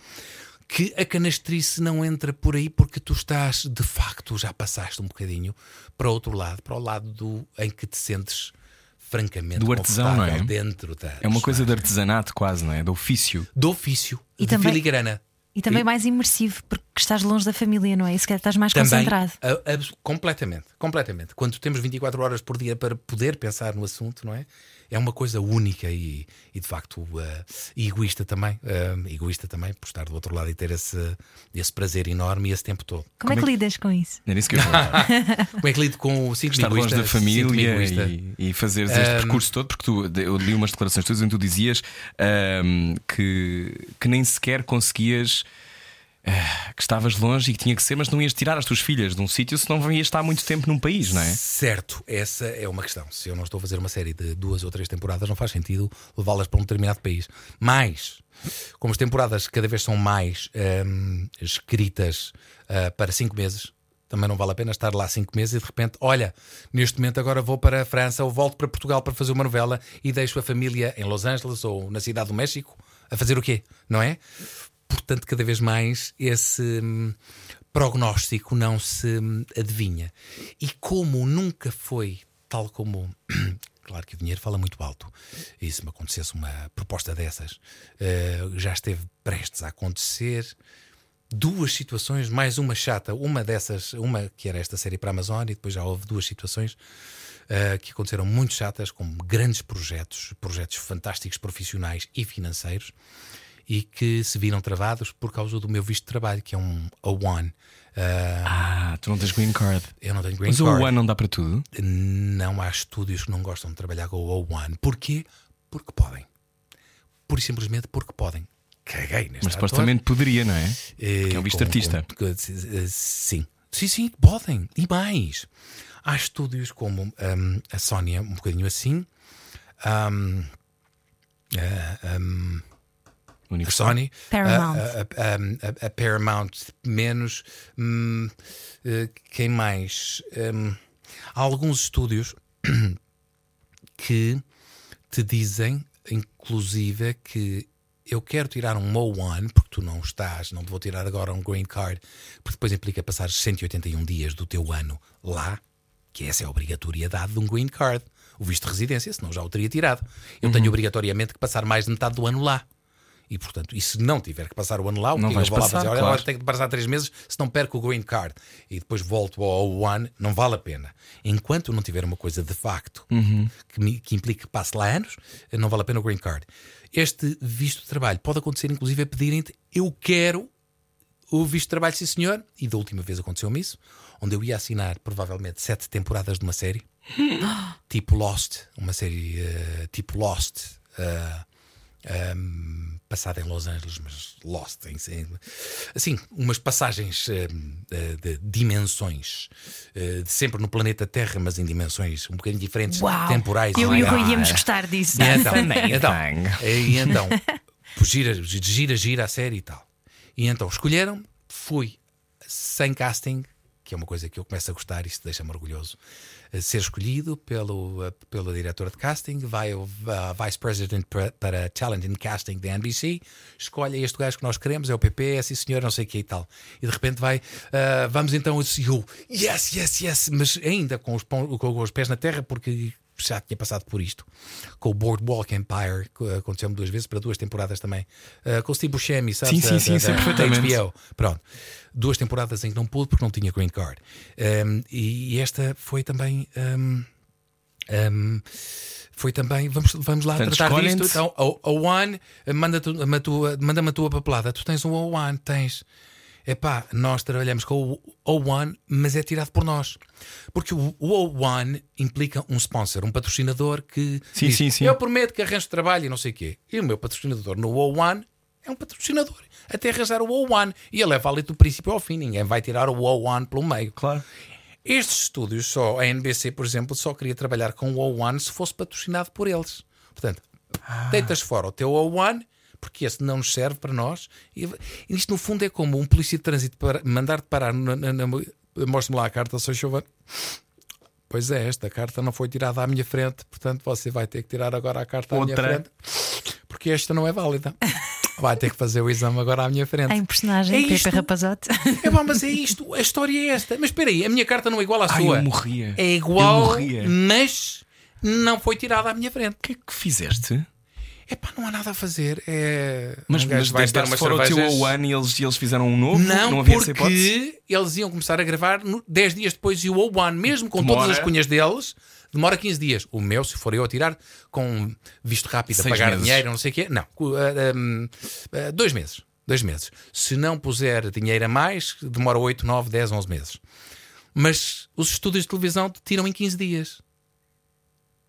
que a canastrice não entra por aí porque tu estás, de facto, já passaste um bocadinho para outro lado, para o lado do, em que te sentes francamente Do artesão, não é? dentro da É uma coisa de artesanato, quase, não é? Do ofício. do ofício, E de também- filigrana. E também mais imersivo, porque que estás longe da família, não é? E se calhar estás mais Também, concentrado. a- abs- completamente, completamente. Quando temos 24 horas por dia para poder pensar no assunto, não é? É uma coisa única e, e, de facto e egoísta também, eh, egoísta também por estar do outro lado e ter esse, esse prazer enorme e esse tempo todo. Como é que lidas com isso? Era isso que eu. Como é que lido com o sinto Estar longe da família e, e fazeres este Ahm. percurso todo, porque tu, eu li umas declarações tuas em que tu dizias ahm, que, que nem sequer conseguias. Ah, que estavas longe e que tinha que ser, mas não ias tirar as tuas filhas de um sítio se não ias estar muito tempo num país, não é? Certo, essa é uma questão. Se eu não estou a fazer uma série de duas ou três temporadas, não faz sentido levá-las para um determinado país. Mas, como as temporadas cada vez são mais hum, escritas ah, para cinco meses, também não vale a pena estar lá cinco meses e de repente, olha, neste momento agora vou para a França ou volto para Portugal para fazer uma novela e deixo a família em Los Angeles ou na cidade do México a fazer o quê? Não é? Portanto, cada vez mais esse hum, prognóstico não se hum, adivinha. E como nunca foi tal como. Claro que o dinheiro fala muito alto. E se me acontecesse uma proposta dessas, eh, já esteve prestes a acontecer duas situações, mais uma chata, uma dessas, uma que era esta série para a Amazon, e depois já houve duas situações uh, que aconteceram muito chatas, com grandes projetos, projetos fantásticos profissionais e financeiros, e que se viram travados por causa do meu visto de trabalho, que é um A1. Uh, Ah, tu não tens green card. eu não tenho green Mas o card. One não dá para tudo. Não há estúdios que não gostam de trabalhar com o O1. Porquê? Porque podem. Pura e simplesmente porque podem. Caguei neste Mas supostamente poderia, não é? Eh, Que é um visto com- artista. com- eh, sim. Sim, sim, podem. E mais. Há estúdios como hum, a Sónia, um bocadinho assim. hum, a- a Universal. Sony, Paramount. A, a- a- a Paramount menos. hum, eh, quem mais? Hum, há alguns estúdios que te dizem, inclusive, que eu quero tirar um O1 porque tu não estás, não te vou tirar agora um green card, porque depois implica passar 181 dias do teu ano lá, que essa é a obrigatoriedade de um green card, o visto de residência, senão já o teria tirado. Eu Uhum. tenho obrigatoriamente que passar mais de metade do ano lá. E portanto, e se não tiver que passar o ano lá, o Não que vais eu vou lá fazer? Claro. tenho que passar três meses, se não perco o green card e depois volto ao One, não vale a pena. Enquanto não tiver uma coisa de facto Uhum. que, me- que implique que passe lá anos, não vale a pena o green card. Este visto de trabalho pode acontecer, inclusive, a pedirem-te: eu quero o visto de trabalho, sim senhor. E da última vez aconteceu-me isso, onde eu ia assinar provavelmente sete temporadas de uma série, tipo Lost, uma série eh, tipo Lost. eh, um, passada em Los Angeles, mas Lost, em, em- assim, umas passagens eh, de dimensões, eh, de sempre no planeta Terra, mas em dimensões um bocadinho diferentes, Uau! temporais. Eu e o Ah, Rui íamos gostar disso. e então, então, e então gira, gira, gira a série e tal. E então escolheram, fui sem casting, que é uma coisa que eu começo a gostar, isso deixa-me orgulhoso. a Ser escolhido pelo, eh, pela diretora de casting, vai o uh, Vice President para, Talent and Casting da NBC, escolhe este gajo que nós queremos, é o PP, é sim senhor, não sei o que e tal. E de repente vai, ah, vamos então, e eu, yes, yes, yes, mas ainda com os, com os pés na terra, porque já tinha passado por isto. Com o Boardwalk Empire, que aconteceu-me duas vezes, para duas temporadas também. Uh, com o Steve Buscemi, sabe? Sim, sim, sim, sei perfeitamente. HBO. Pronto. Duas temporadas em que não pude porque não tinha green card. Um, e esta foi também. um, um, foi também, vamos, vamos lá tratar disto. Então, a One manda-te uma tua- manda-me a tua papelada. Tu tens um O1, tens. Epá, nós trabalhamos com o O1, mas é tirado por nós. Porque o o O1 implica um sponsor, um patrocinador que Sim, diz, sim, sim. eu prometo que arranjo trabalho e não sei o quê. E o meu patrocinador no O1 é um patrocinador. Até arranjar o O1. E ele é válido do princípio ao fim. Ninguém vai tirar o O1 pelo meio. Claro. Estes estúdios, só a NBC, por exemplo, só queria trabalhar com o O1 se fosse patrocinado por eles. Portanto, deitas fora o teu O1, porque esse não nos serve para nós. E isto, no fundo, é como um polícia de trânsito para mandar-te parar. Na, na, na, Mostre-me lá a carta, sou chuva. Pois é, esta carta não foi tirada à minha frente, portanto você vai ter que tirar agora a carta à minha Outra. frente, porque esta não é válida. Vai ter que fazer o exame agora à minha frente. Em personagem, É Pepe isto? Rapazote. É bom, mas é isto, a história é esta. Mas espera aí, a minha carta não é igual à Ai, sua. eu morria. É igual, Eu morria. mas não foi tirada à minha frente. O que é que fizeste? Epá, não há nada a fazer. É... Mas, um mas vai estar umas fora o teu cervejas. One e eles, eles fizeram um novo. Não, havia essa hipótese. porque eles iam começar a gravar no- 10 dias depois e o O1, mesmo com Demora. todas as cunhas deles, demora 15 dias. O meu, se for eu a tirar com visto rápido, a Seis pagar meses. dinheiro, não sei o quê, não. cu- ah, um, ah, dois meses. Dois meses. Se não puser dinheiro a mais, demora 8, 9, 10, 11 meses. Mas os estúdios de televisão te tiram em 15 dias.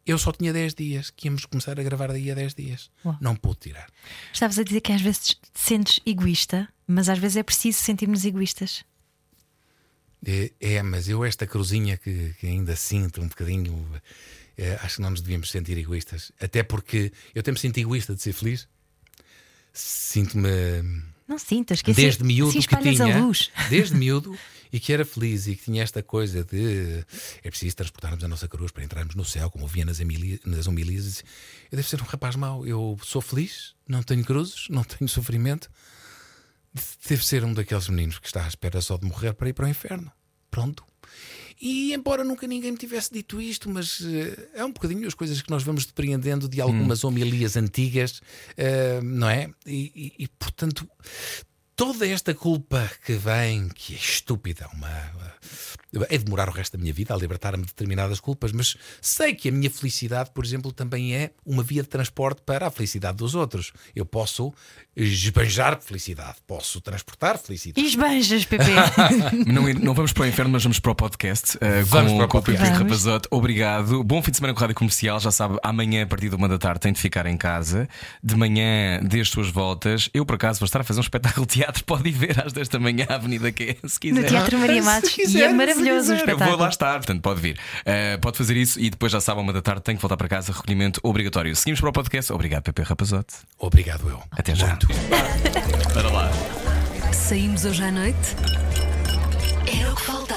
Eu só tinha 10 dias, que íamos começar a gravar daí a 10 dias. Uau. Não pude tirar. Estavas a dizer que às vezes te sentes egoísta, mas às vezes é preciso sentirmos egoístas. É, é, mas eu, esta cruzinha que, que ainda sinto um bocadinho, é, acho que não nos devíamos sentir egoístas. Até porque eu até me sinto egoísta de ser feliz. Sinto-me Não sintas que desde assim, miúdo assim que tinha, desde miúdo e que era feliz e que tinha esta coisa de é preciso transportarmos a nossa cruz para entrarmos no céu, como ouvia nas, homili- nas homilias. Eu devo ser um rapaz mau. Eu sou feliz, não tenho cruzes, não tenho sofrimento. Devo ser um daqueles meninos que está à espera só de morrer para ir para o inferno. Pronto. E embora nunca ninguém me tivesse dito isto, mas eh, é um bocadinho as coisas que nós vamos depreendendo de algumas homilias antigas, eh, não é? E, e- e, portanto, toda esta culpa que vem, que é estúpida, uma, é demorar o resto da minha vida a libertar-me de determinadas culpas, mas sei que a minha felicidade, por exemplo, também é uma via de transporte para a felicidade dos outros. Eu posso esbanjar felicidade, posso transportar felicidade. E esbanjas, Pepe. Não, não vamos para o inferno, mas vamos para o podcast. uh, Vamos com, para o com o podcast. Rapazote. Obrigado. Bom fim de semana com a Rádio Comercial. Já sabe, amanhã, a partir de uma da tarde, tem de ficar em casa. De manhã, dê as suas voltas. Eu, por acaso, vou estar a fazer um espetáculo de teatro. Pode ir ver às 10 da manhã à Avenida Q, se quiser. No Teatro Maria Matos. Se e quiser, é maravilhoso o quiser. Eu espetáculo. vou lá estar, portanto pode vir. Uh, pode fazer isso e depois já sabe, uma da tarde tem que voltar para casa. Recolhimento obrigatório. Seguimos para o podcast. Obrigado, Pepe Rapazote. Obrigado, eu. Até já. Muito. Para lá. Saímos hoje à noite? Era o que faltava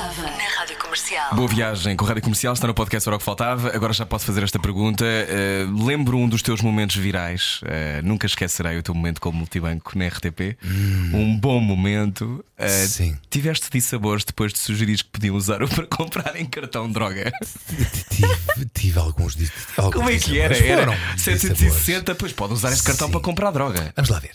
Comercial. Boa viagem com a Rádio Comercial, está no podcast Era o que Faltava. Agora já posso fazer esta pergunta. Uh, lembro um dos teus momentos virais. Uh, nunca esquecerei o teu momento com o multibanco na RTP. Um bom momento. Uh, Sim. Tiveste dissabores depois de sugerir que podiam usar o para comprar em cartão de droga. tive, tive alguns dis- tive alguns Como é que era? dissabores. Era Foram 760, pois pode usar este cartão Sim. para comprar droga. Vamos lá ver.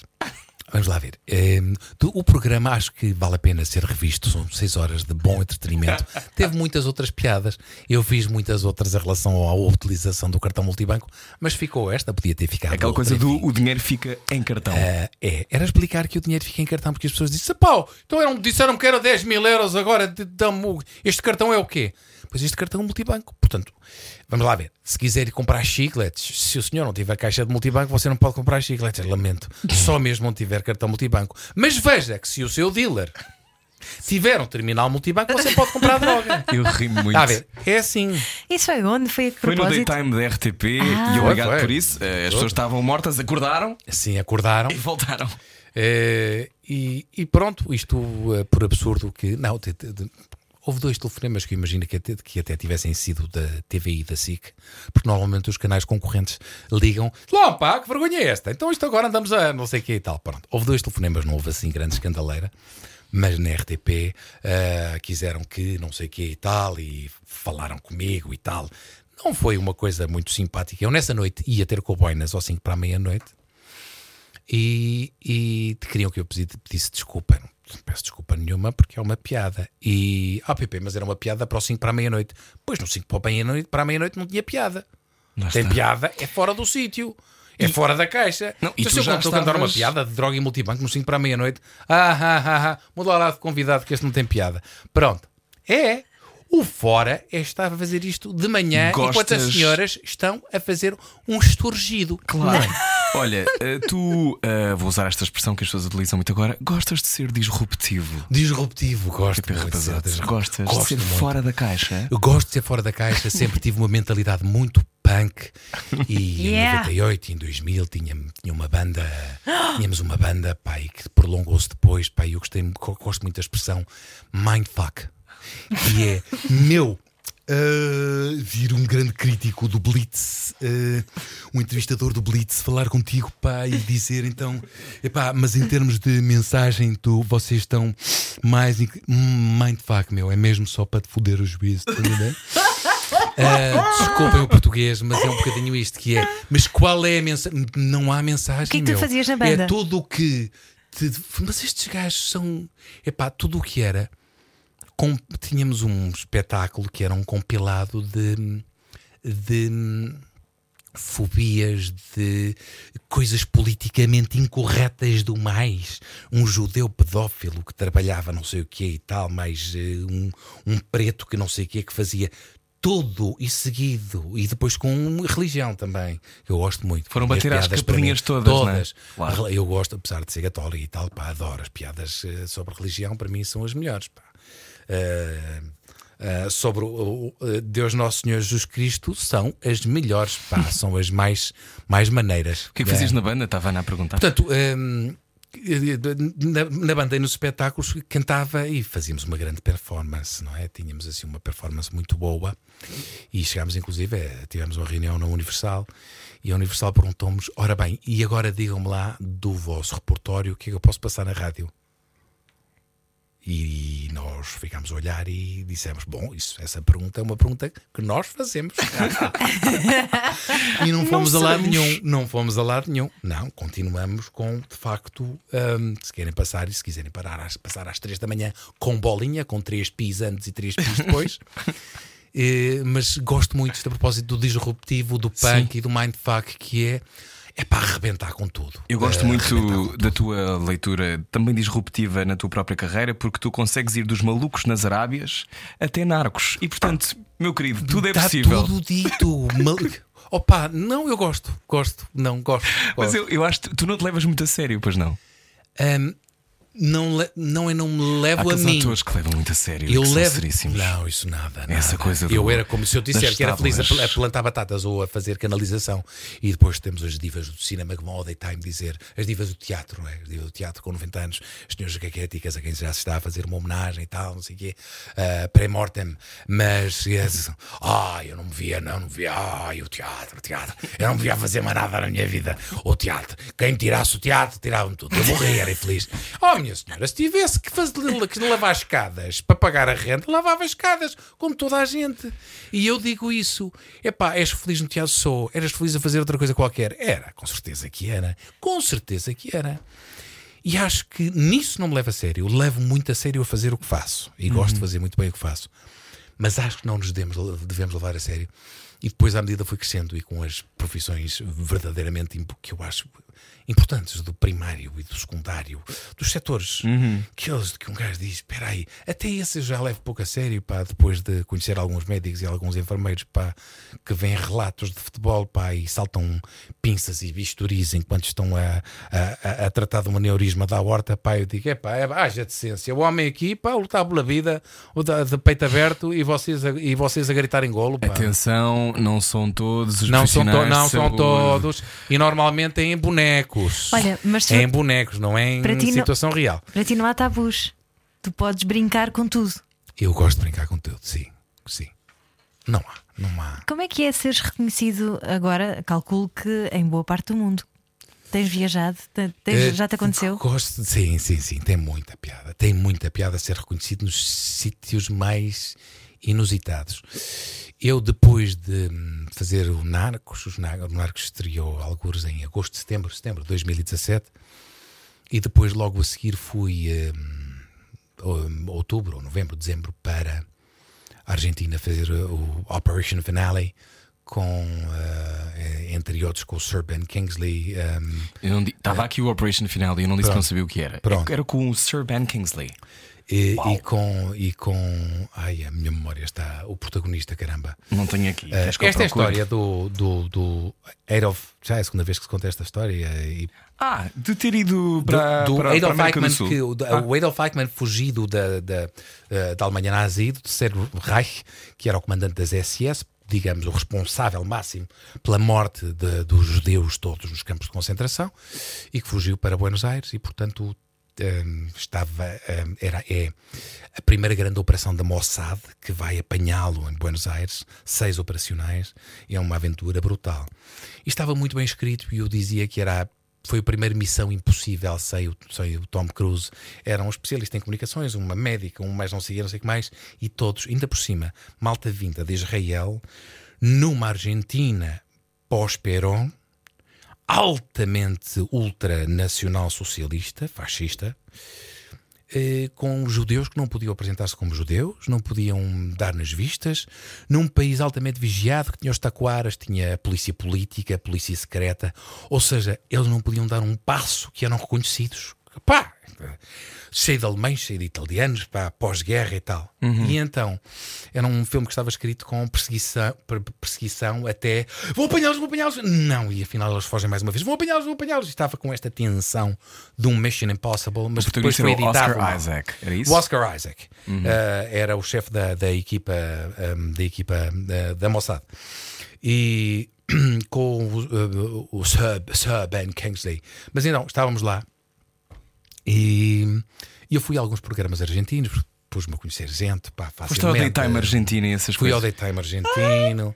Vamos lá ver. Ehm, do- o programa acho que vale a pena ser revisto. São seis horas de bom entretenimento. Teve muitas outras piadas. Eu fiz muitas outras em relação à utilização do cartão multibanco, mas ficou esta, podia ter ficado. Aquela outra, coisa do enfim. o dinheiro fica em cartão. Ah, é, era explicar que o dinheiro fica em cartão, porque as pessoas dizem: pau, então eram, disseram que era 10 mil euros, agora este cartão é o quê? Pois este cartão é um multibanco. Portanto, vamos lá ver. Se quiser ir comprar chicletes, se o senhor não tiver caixa de multibanco, você não pode comprar chicletes. Lamento. Só mesmo não tiver cartão multibanco. Mas veja que se o seu dealer tiver um terminal multibanco, você pode comprar droga. Eu ri muito. Está a ver? É assim. Isso foi onde? Foi a que Foi no propósito? daytime da RTP Ah. e obrigado Foi, foi. por isso. Eh, As pessoas estavam mortas, acordaram Assim acordaram. e voltaram. Eh, e, e pronto, isto eh, por absurdo que. Não, te- te- te- houve dois telefonemas que eu imagino que até, que até tivessem sido da TVI e da SIC, porque normalmente os canais concorrentes ligam. Lá, pá, que vergonha é esta? Então isto agora andamos a não sei o que e tal. Pronto, houve dois telefonemas, não houve assim grande escandaleira. Mas na RTP eh, quiseram que não sei o que e tal, e falaram comigo e tal. Não foi uma coisa muito simpática. Eu nessa noite ia ter com o Boinas ao 5 para a meia-noite e, e queriam que eu pedisse desculpa. Não peço desculpa nenhuma porque é uma piada. E, ah, Pepe, mas era uma piada para o 5 para a meia-noite. Pois no 5 para a meia-noite, para a meia-noite não tinha piada. Lá Tem está. piada, é fora do sítio. É fora da caixa. Não, e então, se eu estou a cantar uma piada de droga e multibanco no 5 para a meia-noite, ah, ah, ah, ah, muda lá de convidado que este não tem piada. Pronto. É. O fora é estar a fazer isto de manhã enquanto as Gostas- senhoras estão a fazer um esturgido. Claro. Olha, eh, tu, eh, vou usar esta expressão que as pessoas utilizam muito agora, gostas de ser disruptivo. Disruptivo, gosto. Pepe muito de ser Rapazotes, disruptivo. gostas Gosto de ser muito. fora da caixa? Eu gosto de ser fora da caixa, sempre tive uma mentalidade muito punk. E Yeah. em 98, em 2000, tinha, tinha uma banda, tínhamos uma banda, pai, que prolongou-se depois, pai, eu gostei, gosto muito da expressão mindfuck, que é meu. Uh, vir um grande crítico do Blitz, uh, um entrevistador do Blitz, falar contigo, pá, e dizer então, epá, mas em termos de mensagem, tu, vocês estão mais. Mindfuck, meu, é mesmo só para te foder o juízo, tá? Ah, desculpem o português, mas é um bocadinho isto que é. Mas qual é a mensagem? Não há mensagem. O que é que tu meu. fazias na banda? É tudo o que. te- Mas estes gajos são. Epá, tudo o que era. Com- Tínhamos um espetáculo que era um compilado de. de fobias de coisas politicamente incorretas do mais. Um judeu pedófilo que trabalhava não sei o que e tal, mais eh, um, um preto que não sei o que que fazia tudo e seguido e depois com religião também. que Eu gosto muito. Foram as bater para capelinhas todas, é? Todas. Claro. Eu gosto, apesar de ser católico e tal, pá, adoro as piadas eh, sobre religião, para mim são as melhores. Pá. Eh, eh, sobre o, o- o Deus Nosso Senhor Jesus Cristo são as melhores, pá, são as mais, mais maneiras. O que é que fazias na banda? Estava a perguntar. Portanto, hum, na, na banda e nos espetáculos cantava e fazíamos uma grande performance, não é? Tínhamos assim uma performance muito boa e chegámos, inclusive, a- tivemos uma reunião na Universal e a Universal perguntou-nos: ora bem, e agora digam-me lá do vosso repertório o que é que eu posso passar na rádio? E nós ficámos a olhar e dissemos: Bom, isso, essa pergunta é uma pergunta que nós fazemos. e não fomos a lado nenhum. Não fomos a lado nenhum. Não, continuamos com, de facto, hum, se querem passar e se quiserem parar passar às três da manhã com bolinha, com três pis antes e três pis depois. Eh, mas gosto muito, isto a propósito do disruptivo, do punk e do mindfuck, que é. É para arrebentar com tudo. Eu gosto com muito da tua leitura, também disruptiva na tua própria carreira, porque tu consegues ir dos malucos nas Arábias até narcos. E portanto, meu querido, tudo é Está possível. tudo dito. Mal... Opa, não, eu gosto, gosto, não, gosto. Mas gosto. eu, eu acho que tu não te levas muito a sério, pois não? Hum, não, não é não me Há levo a mim. atores que levam muito a sério. Eu levo. Não, isso nada. nada. Essa coisa do- Eu era como se eu disser que era feliz a, plantar batatas ou a fazer canalização. E depois temos as divas do cinema que vão ao daytime dizer, as divas do teatro, não é? As divas do teatro com 90 anos, as senhoras caquéticas a quem já se está a fazer uma homenagem e tal, não sei o quê, ah, pré-mortem. Mas, yes, ai, eu não me via, não, não me via, ai, o teatro, o teatro. Eu não me via fazer mais nada na minha vida. O teatro. Quem tirasse o teatro, tirava-me tudo. Eu morria, era infeliz. Oh, minha senhora, se tivesse que, fazer, que lavar escadas para pagar a renda, lavava escadas, como toda a gente. E eu digo isso. Epá, és feliz no teatro? Sou. Eras feliz a fazer outra coisa qualquer? Era, com certeza que era. Com certeza que era. E acho que nisso não me levo a sério. Eu levo muito a sério a fazer o que faço. E gosto de fazer muito bem o que faço. Mas acho que não nos devemos, devemos levar a sério. E depois, à medida que fui crescendo e com as profissões verdadeiramente que eu acho importantes do primário e do secundário, dos setores, aqueles que um gajo diz: espera aí, até esse eu já levo pouco a sério, pá, depois de conhecer alguns médicos e alguns enfermeiros, pá, que vêm relatos de futebol, pá, e saltam pinças e bisturis enquanto estão a, a, a- tratar de um aneurisma da horta, pá, eu digo: é pá, é, haja decência, o homem aqui, pá, lutar pela vida, o da- de peito aberto e vocês a, e vocês a gritar em golo, pá. Atenção, não são todos os Não são, to- não são saúde. todos e normalmente é em bonecos. Olha, mas é em bonecos, não é em ti não- situação real. Para ti não há tabus. Tu podes brincar com tudo. Eu gosto de brincar com tudo, sim, sim. Não há, não há. Como é que é seres reconhecido agora? Calculo que em boa parte do mundo. Tens viajado? Te- tens- Eh, já te aconteceu? Gosto, de- sim, sim, sim. Tem muita piada. Tem muita piada ser reconhecido nos sítios mais inusitados. Eu, depois de hum, fazer o Narcos, os Nar- o Narcos estreou alguns em agosto, setembro, setembro de 2017, e depois, logo a seguir, fui ou- outubro, ou novembro, dezembro, para a Argentina fazer o Operation Finale. Com, eh, entre outros, com o Sir Ben Kingsley, hum, Eu não di- Estava aqui o Operation Final e eu não disse que não sabia o que era. Pronto. Era com o Sir Ben Kingsley. E, e com e com ai a minha memória está o protagonista caramba Não tenho aqui. Eu esta é a história do do, do Adolf já é a segunda vez que se conta esta história e Ah, de ter ido para, do, do para, para Adolf Eichmann que o, Ah. o Adolf Eichmann fugido da, da, eh, da Alemanha nazi do terceiro Reich que era o comandante das SS digamos o responsável máximo pela morte de- dos judeus todos nos campos de concentração e que fugiu para Buenos Aires e portanto hum, estava hum, era é a primeira grande operação da Mossad que vai apanhá-lo em Buenos Aires seis operacionais é uma aventura brutal e estava muito bem escrito e eu dizia que era foi a primeira missão impossível sem o, sem o Tom Cruise. Era um especialista em comunicações, uma médica, um mais não sei, não sei o que mais, e todos, ainda por cima, malta vinda de Israel, numa Argentina pós-Perón, altamente ultranacional socialista, fascista, eh, com judeus que não podiam apresentar-se como judeus, não podiam dar nas vistas, num país altamente vigiado que tinha os taquaras, tinha a polícia política, a polícia secreta, ou seja, eles não podiam dar um passo que eram reconhecidos. Pá! Cheio de alemães, cheio de italianos, pá, pós-guerra e tal. E então, era um filme que estava escrito com perseguição, per- perseguição até vou apanhá-los, vou apanhá-los. Não, e afinal eles fogem mais uma vez, vou apanhá-los, vou apanhá-los. E estava com esta tensão de um Mission Impossible, mas depois foi editado. Oscar. Isaac, era isso? O Oscar Isaac Uh, era o chefe da, da equipa, um, da, equipa uh, da Mossad. E com o, uh, o Sir, Sir Ben Kingsley. Mas então, estávamos lá e, e eu fui a alguns programas argentinos, pus-me a conhecer gente, pá, Foste ao facilmente. Daytime Argentina e essas Fui ao coisas. Daytime argentino.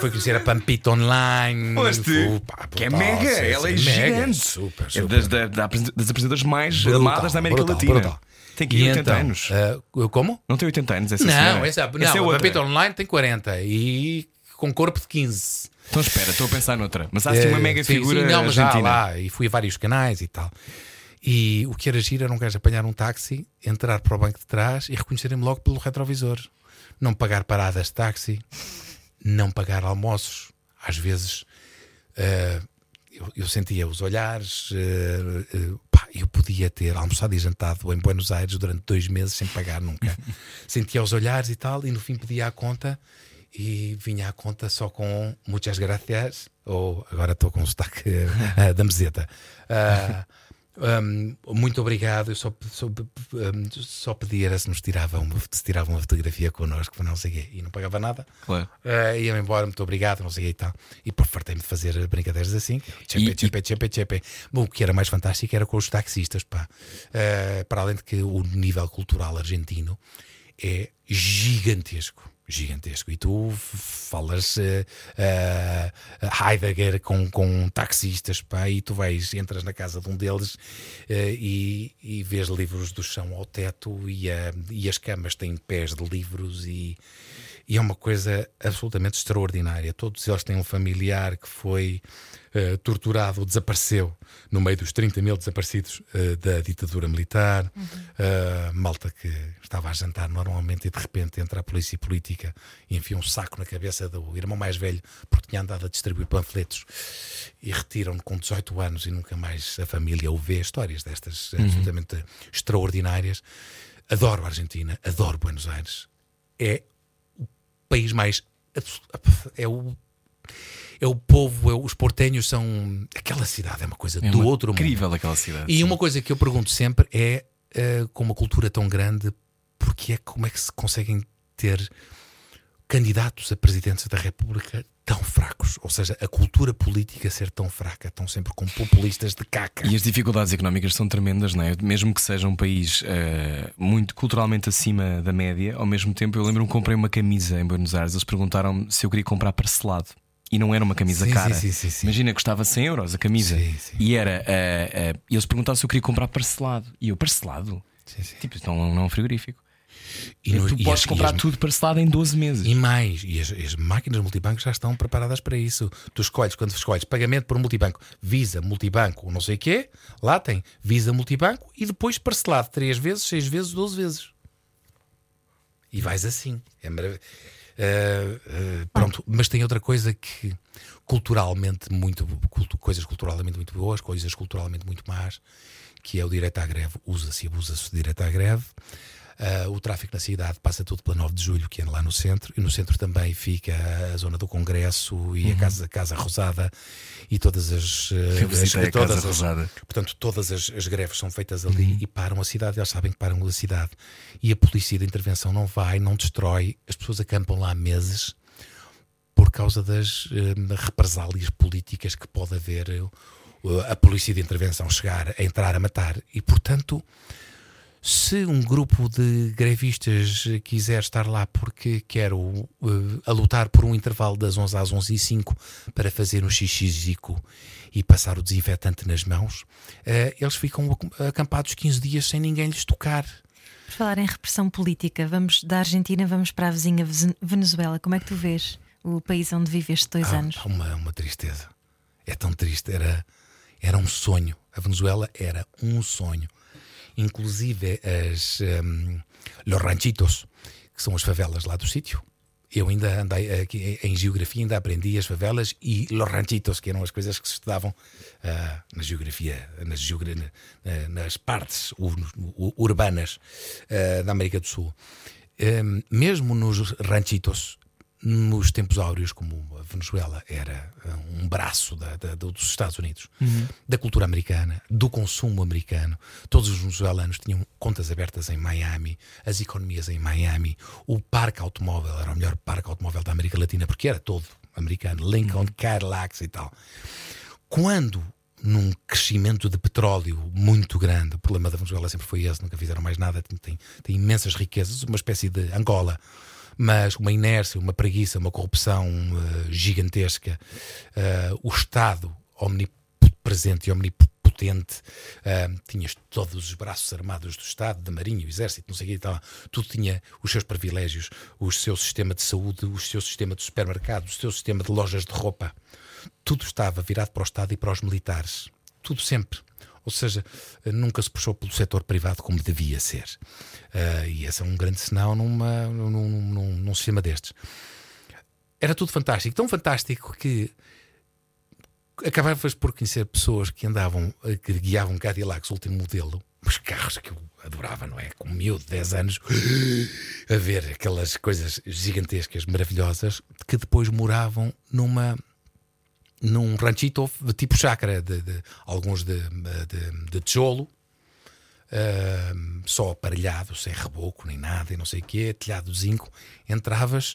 Fui conhecer a Pampita Online. Foste. Pá, Que é mega, ela é sim, mega, gigante. Super, É super. das, da- da apresen- das apresentadoras mais Brutal, amadas da América brutal, Latina. brutal. Tem que ir 80 então, anos. uh, como? Não tem 80 anos essa Não, senhora. essa, não Essa é a outra. Pampita Online tem 40 e com corpo de 15. Então espera, estou a pensar noutra. Mas há assim uma Eh, mega sim, figura sim, não, mas já argentina. lá, e fui a vários canais e tal. E o que era giro era um gajo apanhar um táxi, entrar para o banco de trás e reconhecerem-me logo pelo retrovisor. Não pagar paradas de táxi, não pagar almoços. Às vezes eh, eu, eu sentia os olhares, eh, eh, pá, eu podia ter almoçado e jantado em Buenos Aires durante dois meses sem pagar nunca. sentia os olhares e tal, e no fim pedia a conta e vinha à conta só com muitas gracias, ou agora estou com o sotaque da meseta. Ah, um, muito obrigado. Eu só, só, um, só pedia era se nos tiravam uma, se tiravam uma fotografia connosco, não sei quê, e não pagava nada. Claro. Uh, ia-me embora, muito obrigado, não sei quê e tal. E por fartei-me de fazer brincadeiras assim. Chepe, E- chepe, chepe, chepe. Bom, o que era mais fantástico era com os taxistas, pá. Uh, para além de que o nível cultural argentino é gigantesco. Gigantesco. E tu falas uh, uh, Heidegger com, com taxistas, pá, e tu vais, entras na casa de um deles uh, e, e vês livros do chão ao teto e, e as camas têm pés de livros e, e é uma coisa absolutamente extraordinária. Todos eles têm um familiar que foi eh, torturado ou desapareceu no meio dos 30 mil desaparecidos eh, da ditadura militar. Eh, malta que estava a jantar normalmente e de repente entra a polícia política e enfia um saco na cabeça do irmão mais velho porque tinha andado a distribuir panfletos e retiram-no com 18 anos e nunca mais a família o vê. Histórias destas absolutamente extraordinárias. Adoro a Argentina, adoro Buenos Aires. É país mais. É o. É o povo, é, os portenhos são. Aquela cidade é uma coisa É do uma- outro mundo. incrível aquela cidade. E sim. uma coisa que eu pergunto sempre é, eh, com uma cultura tão grande, porque é, como é que se conseguem ter candidatos a presidentes da República tão fracos? Ou seja, a cultura política ser tão fraca, estão sempre com populistas de caca. E as dificuldades económicas são tremendas, não é? Mesmo que seja um país eh, muito culturalmente acima da média, ao mesmo tempo eu lembro-me que comprei uma camisa em Buenos Aires. Eles perguntaram-me se eu queria comprar parcelado. E não era uma camisa Sim, cara. sim, sim. Imagina, custava 100 euros a camisa. Sim, sim. E era. eh, e eles perguntaram se eu queria comprar parcelado. E eu, parcelado? Tipo, então não é um frigorífico. E no- tu e podes as- comprar as- tudo parcelado em 12 meses. E mais, e as, as máquinas multibanco já estão preparadas para isso. Tu escolhes, quando escolhes pagamento por multibanco, Visa, multibanco, não sei o quê, lá tem Visa, multibanco e depois parcelado 3 vezes, 6 vezes, 12 vezes. E vais assim. É marav- Ah, ah, pronto, mas tem outra coisa que culturalmente muito cultu- coisas culturalmente muito boas, coisas culturalmente muito más, que é o direito à greve. Usa-se e abusa-se do direito à greve. Ah, o tráfico na cidade passa tudo pela 9 de Julho, que é lá no centro, e no centro também fica a zona do Congresso e a Casa, Casa Rosada e todas as. ah, as- a Casa todas as- Rosada. Portanto, todas as, as greves são feitas ali e param a cidade, eles sabem que param a cidade. E a polícia de intervenção não vai, não destrói, as pessoas acampam lá meses por causa das eh, represálias políticas que pode haver eh, a polícia de intervenção chegar a entrar a matar. E, portanto, Se um grupo de grevistas quiser estar lá porque quer eh, a lutar por um intervalo das 11 às 11 e 5 para fazer um xixizico e passar o desinfetante nas mãos, eh, eles ficam ac- acampados 15 dias sem ninguém lhes tocar. Por falar em repressão política, vamos da Argentina, vamos para a vizinha Venezuela. Como é que tu vês o país onde viveste dois Ah, anos? uma, uma tristeza. É tão triste. Era, era um sonho. A Venezuela era um sonho. Inclusive as um, Los Ranchitos, que são as favelas lá do sítio. Eu ainda andei aqui em geografia, ainda aprendi as favelas e Los Ranchitos, que eram as coisas que se estudavam ah, na geografia, nas, geogra- na- nas partes ur- ur- urbanas ah, da América do Sul. Um, mesmo nos ranchitos, nos tempos áureos, como a Venezuela era uh, um braço da- da- dos Estados Unidos, da cultura americana, do consumo americano, todos os venezuelanos tinham contas abertas em Miami, as economias em Miami, o parque automóvel era o melhor parque automóvel da América Latina, porque era todo americano, Lincoln, Cadillacs e tal. Quando num crescimento de petróleo muito grande, o problema da Venezuela sempre foi esse, nunca fizeram mais nada, tem, tem, tem imensas riquezas, uma espécie de Angola, mas uma inércia, uma preguiça, uma corrupção eh, gigantesca, eh, o Estado omnipresente e omnipotente, eh, tinhas todos os braços armados do Estado, da Marinha, o Exército, não sei o que e tal, tudo tinha os seus privilégios, o seu sistema de saúde, o seu sistema de supermercados, o seu sistema de lojas de roupa tudo estava virado para o Estado e para os militares. Tudo sempre. Ou seja, nunca se puxou pelo setor privado como devia ser. Ah, e esse é um grande sinal numa, num, num- num- sistema destes. Era tudo fantástico. Tão fantástico que acabavas por conhecer pessoas que andavam, eh, que guiavam Cadillacs último modelo, os carros que eu adorava, não é? Com miúdo, 10 anos, a ver aquelas coisas gigantescas, maravilhosas, que depois moravam numa num ranchito de tipo chácara, de, de- alguns de, de, de tijolo, ahm, só aparelhado, sem reboco nem nada, e não sei o quê, telhado de zinco. Entravas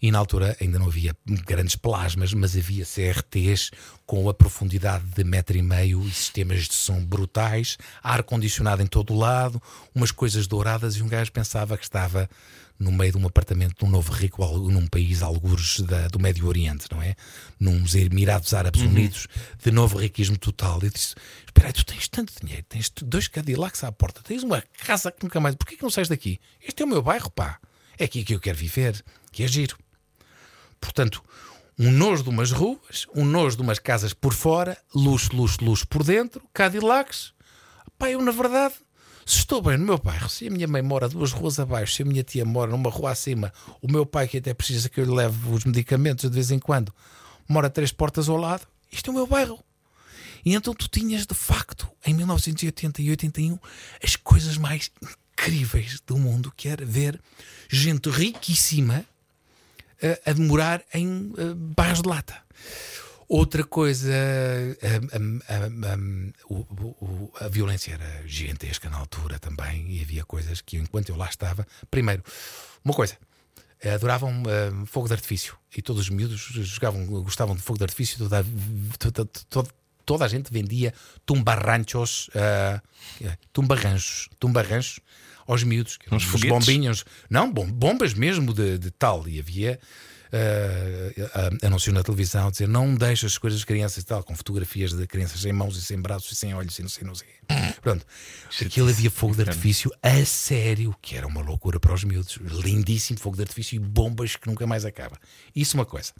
e na altura ainda não havia grandes plasmas, mas havia CRTs com a profundidade de metro e meio e sistemas de som brutais, ar-condicionado em todo o lado, umas coisas douradas e um gajo pensava que estava no meio de um apartamento de um novo rico num país algures da- do Médio Oriente, não é? Nos Emirados Árabes Unidos, de novo riquismo total. Eu disse: Espera aí, tu tens tanto dinheiro, tens dois Cadillacs à porta, tens uma casa que nunca mais. Porquê que não sais daqui? Este é o meu bairro, pá. É aqui que eu quero viver, que é giro. Portanto, um nojo de umas ruas, um nojo de umas casas por fora, luxo, luxo, luxo por dentro, Cadillacs. Pá, eu na verdade, se estou bem no meu bairro, se a minha mãe mora duas ruas abaixo, se a minha tia mora numa rua acima, o meu pai que até precisa que eu lhe leve os medicamentos de vez em quando, mora três portas ao lado, isto é o meu bairro. E então tu tinhas de facto, em 1980 e 81, as coisas mais incríveis do mundo, que era ver gente riquíssima a, a morar em eh, bairros de lata. Outra coisa, o- o- o- a violência era gigantesca na altura também, e havia coisas que, enquanto eu lá estava, primeiro, uma coisa, adoravam hum, fogo de artifício, e todos os miúdos jogavam, gostavam de fogo de artifício, toda, a- toda, toda, toda a gente vendia tumbarranchos, ah, tumbarranchos, tumbarranchos aos miúdos, Uns uns bombinhos, não, bom- bombas mesmo de, de tal, e havia uh, anúncio na televisão dizer não deixa as coisas das crianças e tal, com fotografias de crianças sem mãos e sem braços e sem olhos e não sei, não sei. Pronto, aquilo havia fogo de artifício a sério, que era uma loucura para os miúdos. Lindíssimo fogo de artifício e bombas que nunca mais acaba. Isso uma coisa.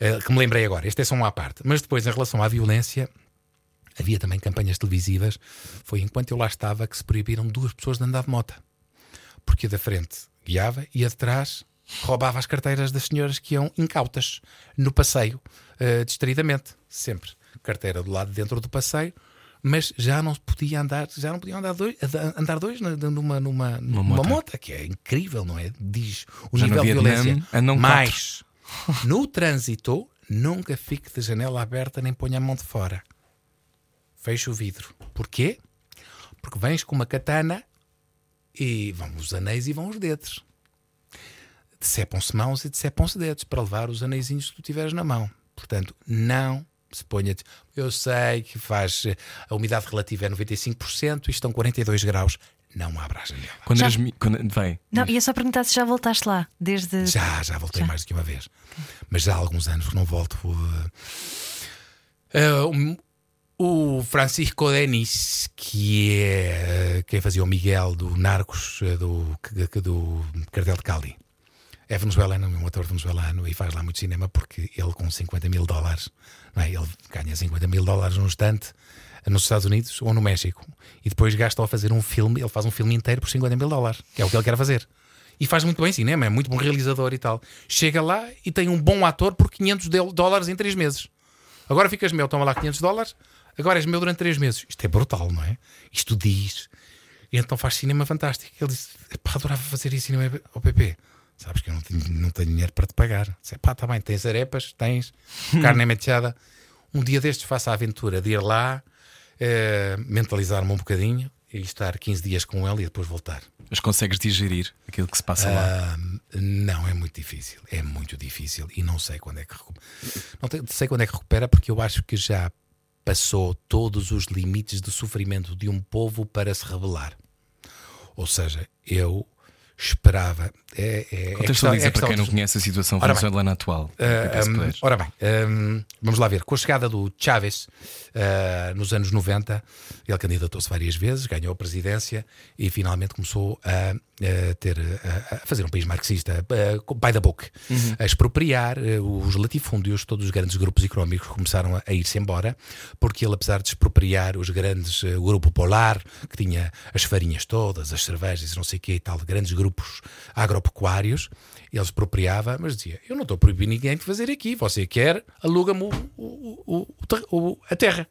Uh, que me lembrei agora, este é só uma à parte. Mas depois, em relação à violência, havia também campanhas televisivas. Foi enquanto eu lá estava que se proibiram duas pessoas de andar de moto. Porque a da frente guiava e a de trás roubava as carteiras das senhoras que iam incautas no passeio, uh, distraidamente, sempre. Carteira do lado de dentro do passeio, mas já não podia andar, já não podiam andar dois, andar dois na- numa, numa, numa moto. que é incrível, não é? Diz o Já nível de violência. andam Mais, no trânsito, nunca fique de janela aberta nem ponha a mão de fora. Feche o vidro. Porquê? Porque vens com uma katana e vão os anéis e vão os dedos. Decepam-se mãos e decepam-se dedos para levar os anéisinhos que tu tiveres na mão. Portanto, não se ponha. de- Eu sei que faz. eh, A umidade relativa é 95% e estão 42 graus. não abra a janela. Quando Já- eras. mi- Quando... Vai. Não, ia só perguntar se já voltaste lá, desde. Já, já voltei Já. mais do que uma vez. Mas já há alguns anos que não volto. uh, um, o Francisco Denis, que é quem fazia o Miguel do Narcos, do, do Cartel de Cali, é venezuelano, é um ator venezuelano e faz lá muito cinema porque ele, com 50 mil dólares, é? ele ganha 50 mil dólares num instante nos Estados Unidos ou no México e depois gasta a fazer um filme. Ele faz um filme inteiro por 50 mil dólares, que é o que ele quer fazer. E faz muito bem cinema, é muito bom realizador e tal. Chega lá e tem um bom ator por 500 del- dólares em 3 meses. Agora ficas meu, toma lá 500 dólares, agora és meu durante 3 meses. Isto é brutal, não é? Isto diz. E então faz cinema fantástico. Ele disse: adorava fazer isso cinema ao PP. Sabes que eu não tenho, não tenho dinheiro para te pagar. Disse, pá, tá bem, tens arepas, tens carne mechada. Um dia destes faço a aventura de ir lá, eh, mentalizar-me um bocadinho e estar 15 dias com ele e depois voltar. Mas consegues digerir aquilo que se passa lá? Ah, não, é muito difícil. É muito difícil. E não sei quando é que recupera. Não te- sei quando é que recupera, porque eu acho que já passou todos os limites do sofrimento de um povo para se rebelar. Ou seja, eu esperava. É, é, é Contextualiza é para quem não conhece a situação Ora bem. venezuelana atual. Ah, se hum, puderes. ora bem, hum, vamos lá ver. Com a chegada do Chávez ah, nos anos 90, ele candidatou-se várias vezes, ganhou a presidência e finalmente começou a, a ter, a, a fazer um país marxista, ah, by the book, Uhum. a expropriar ah, os latifúndios, todos os grandes grupos económicos começaram a, a ir-se embora, porque ele, apesar de expropriar os grandes, ah, o grupo Polar, que tinha as farinhas todas, as cervejas, não sei o que e tal, grandes grupos agropecuários, ele expropriava, mas dizia: Eu não estou a proibir ninguém de fazer aqui. Você quer, aluga-me a terra.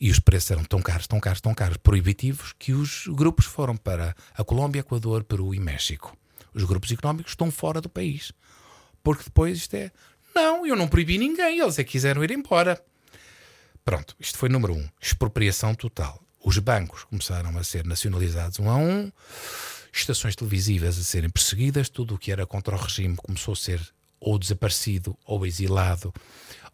E os preços eram tão caros, tão caros, tão caros, proibitivos, que os grupos foram para a Colômbia, Equador, Peru e México. Os grupos económicos estão fora do país. Porque depois isto é. Não, eu não proibi ninguém, eles é que quiseram ir embora. Pronto, isto foi número um. Expropriação total. Os bancos começaram a ser nacionalizados um a um, estações televisivas a serem perseguidas, tudo o que era contra o regime começou a ser ou desaparecido ou exilado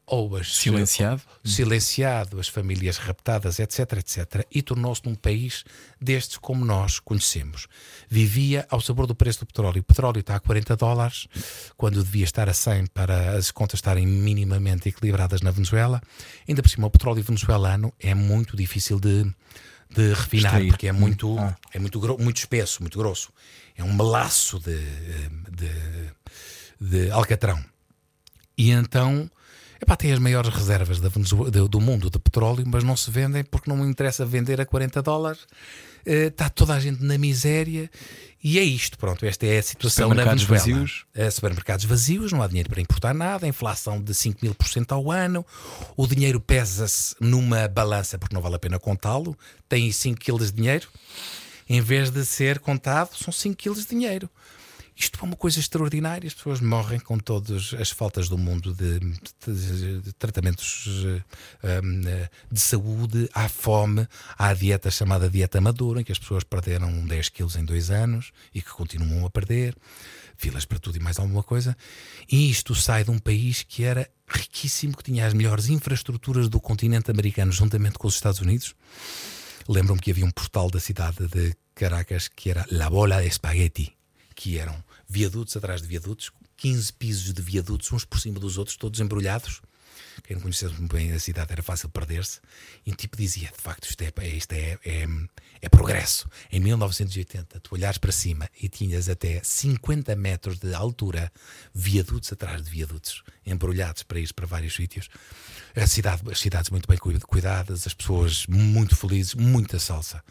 ou as, Silenciado? silenciado, as famílias raptadas, etc, etc, e tornou-se num país destes como nós conhecemos. Vivia ao sabor do preço do petróleo. O petróleo está a 40 dólares, quando devia estar a 100 para as contas estarem minimamente equilibradas na Venezuela. Ainda por cima, o petróleo venezuelano é muito difícil de, de refinar, Extrair. porque é muito, é muito, muito espesso, muito grosso. É um melaço de, de, de alcatrão. E então, epá, tem as maiores reservas do, do mundo de petróleo, mas não se vendem porque não me interessa vender a 40 dólares. Eh, Está toda a gente na miséria e é isto. Pronto, esta é a situação na Supermercados Venezuela. vazios. Eh, supermercados vazios, não há dinheiro para importar nada, inflação de 5 mil por cento ao ano, o dinheiro pesa-se numa balança porque não vale a pena contá-lo, tem 5 quilos de dinheiro, em vez de ser contado, são 5 quilos de dinheiro. Isto é uma coisa extraordinária. As pessoas morrem com todas as faltas do mundo de, de- de tratamentos eh, eh, de saúde, há fome, há a dieta chamada dieta madura, em que as pessoas perderam 10 quilos em dois anos e que continuam a perder, filas para tudo e mais alguma coisa. E isto sai de um país que era riquíssimo, que tinha as melhores infraestruturas do continente americano, juntamente com os Estados Unidos. Lembro-me que havia um portal da cidade de Caracas que era La Bola de Spaghetti, que eram viadutos atrás de viadutos, 15 pisos de viadutos, uns por cima dos outros, todos embrulhados. Quem não conhecesse bem a cidade era fácil perder-se. E um tipo dizia: de facto, isto, é, isto é, é, é progresso. Em 1980, tu olhares para cima e tinhas até 50 metros de altura, viadutos atrás de viadutos, embrulhados para ir para vários sítios. A cidade, as cidades muito bem cuid- cuidadas, as pessoas muito felizes, muita salsa,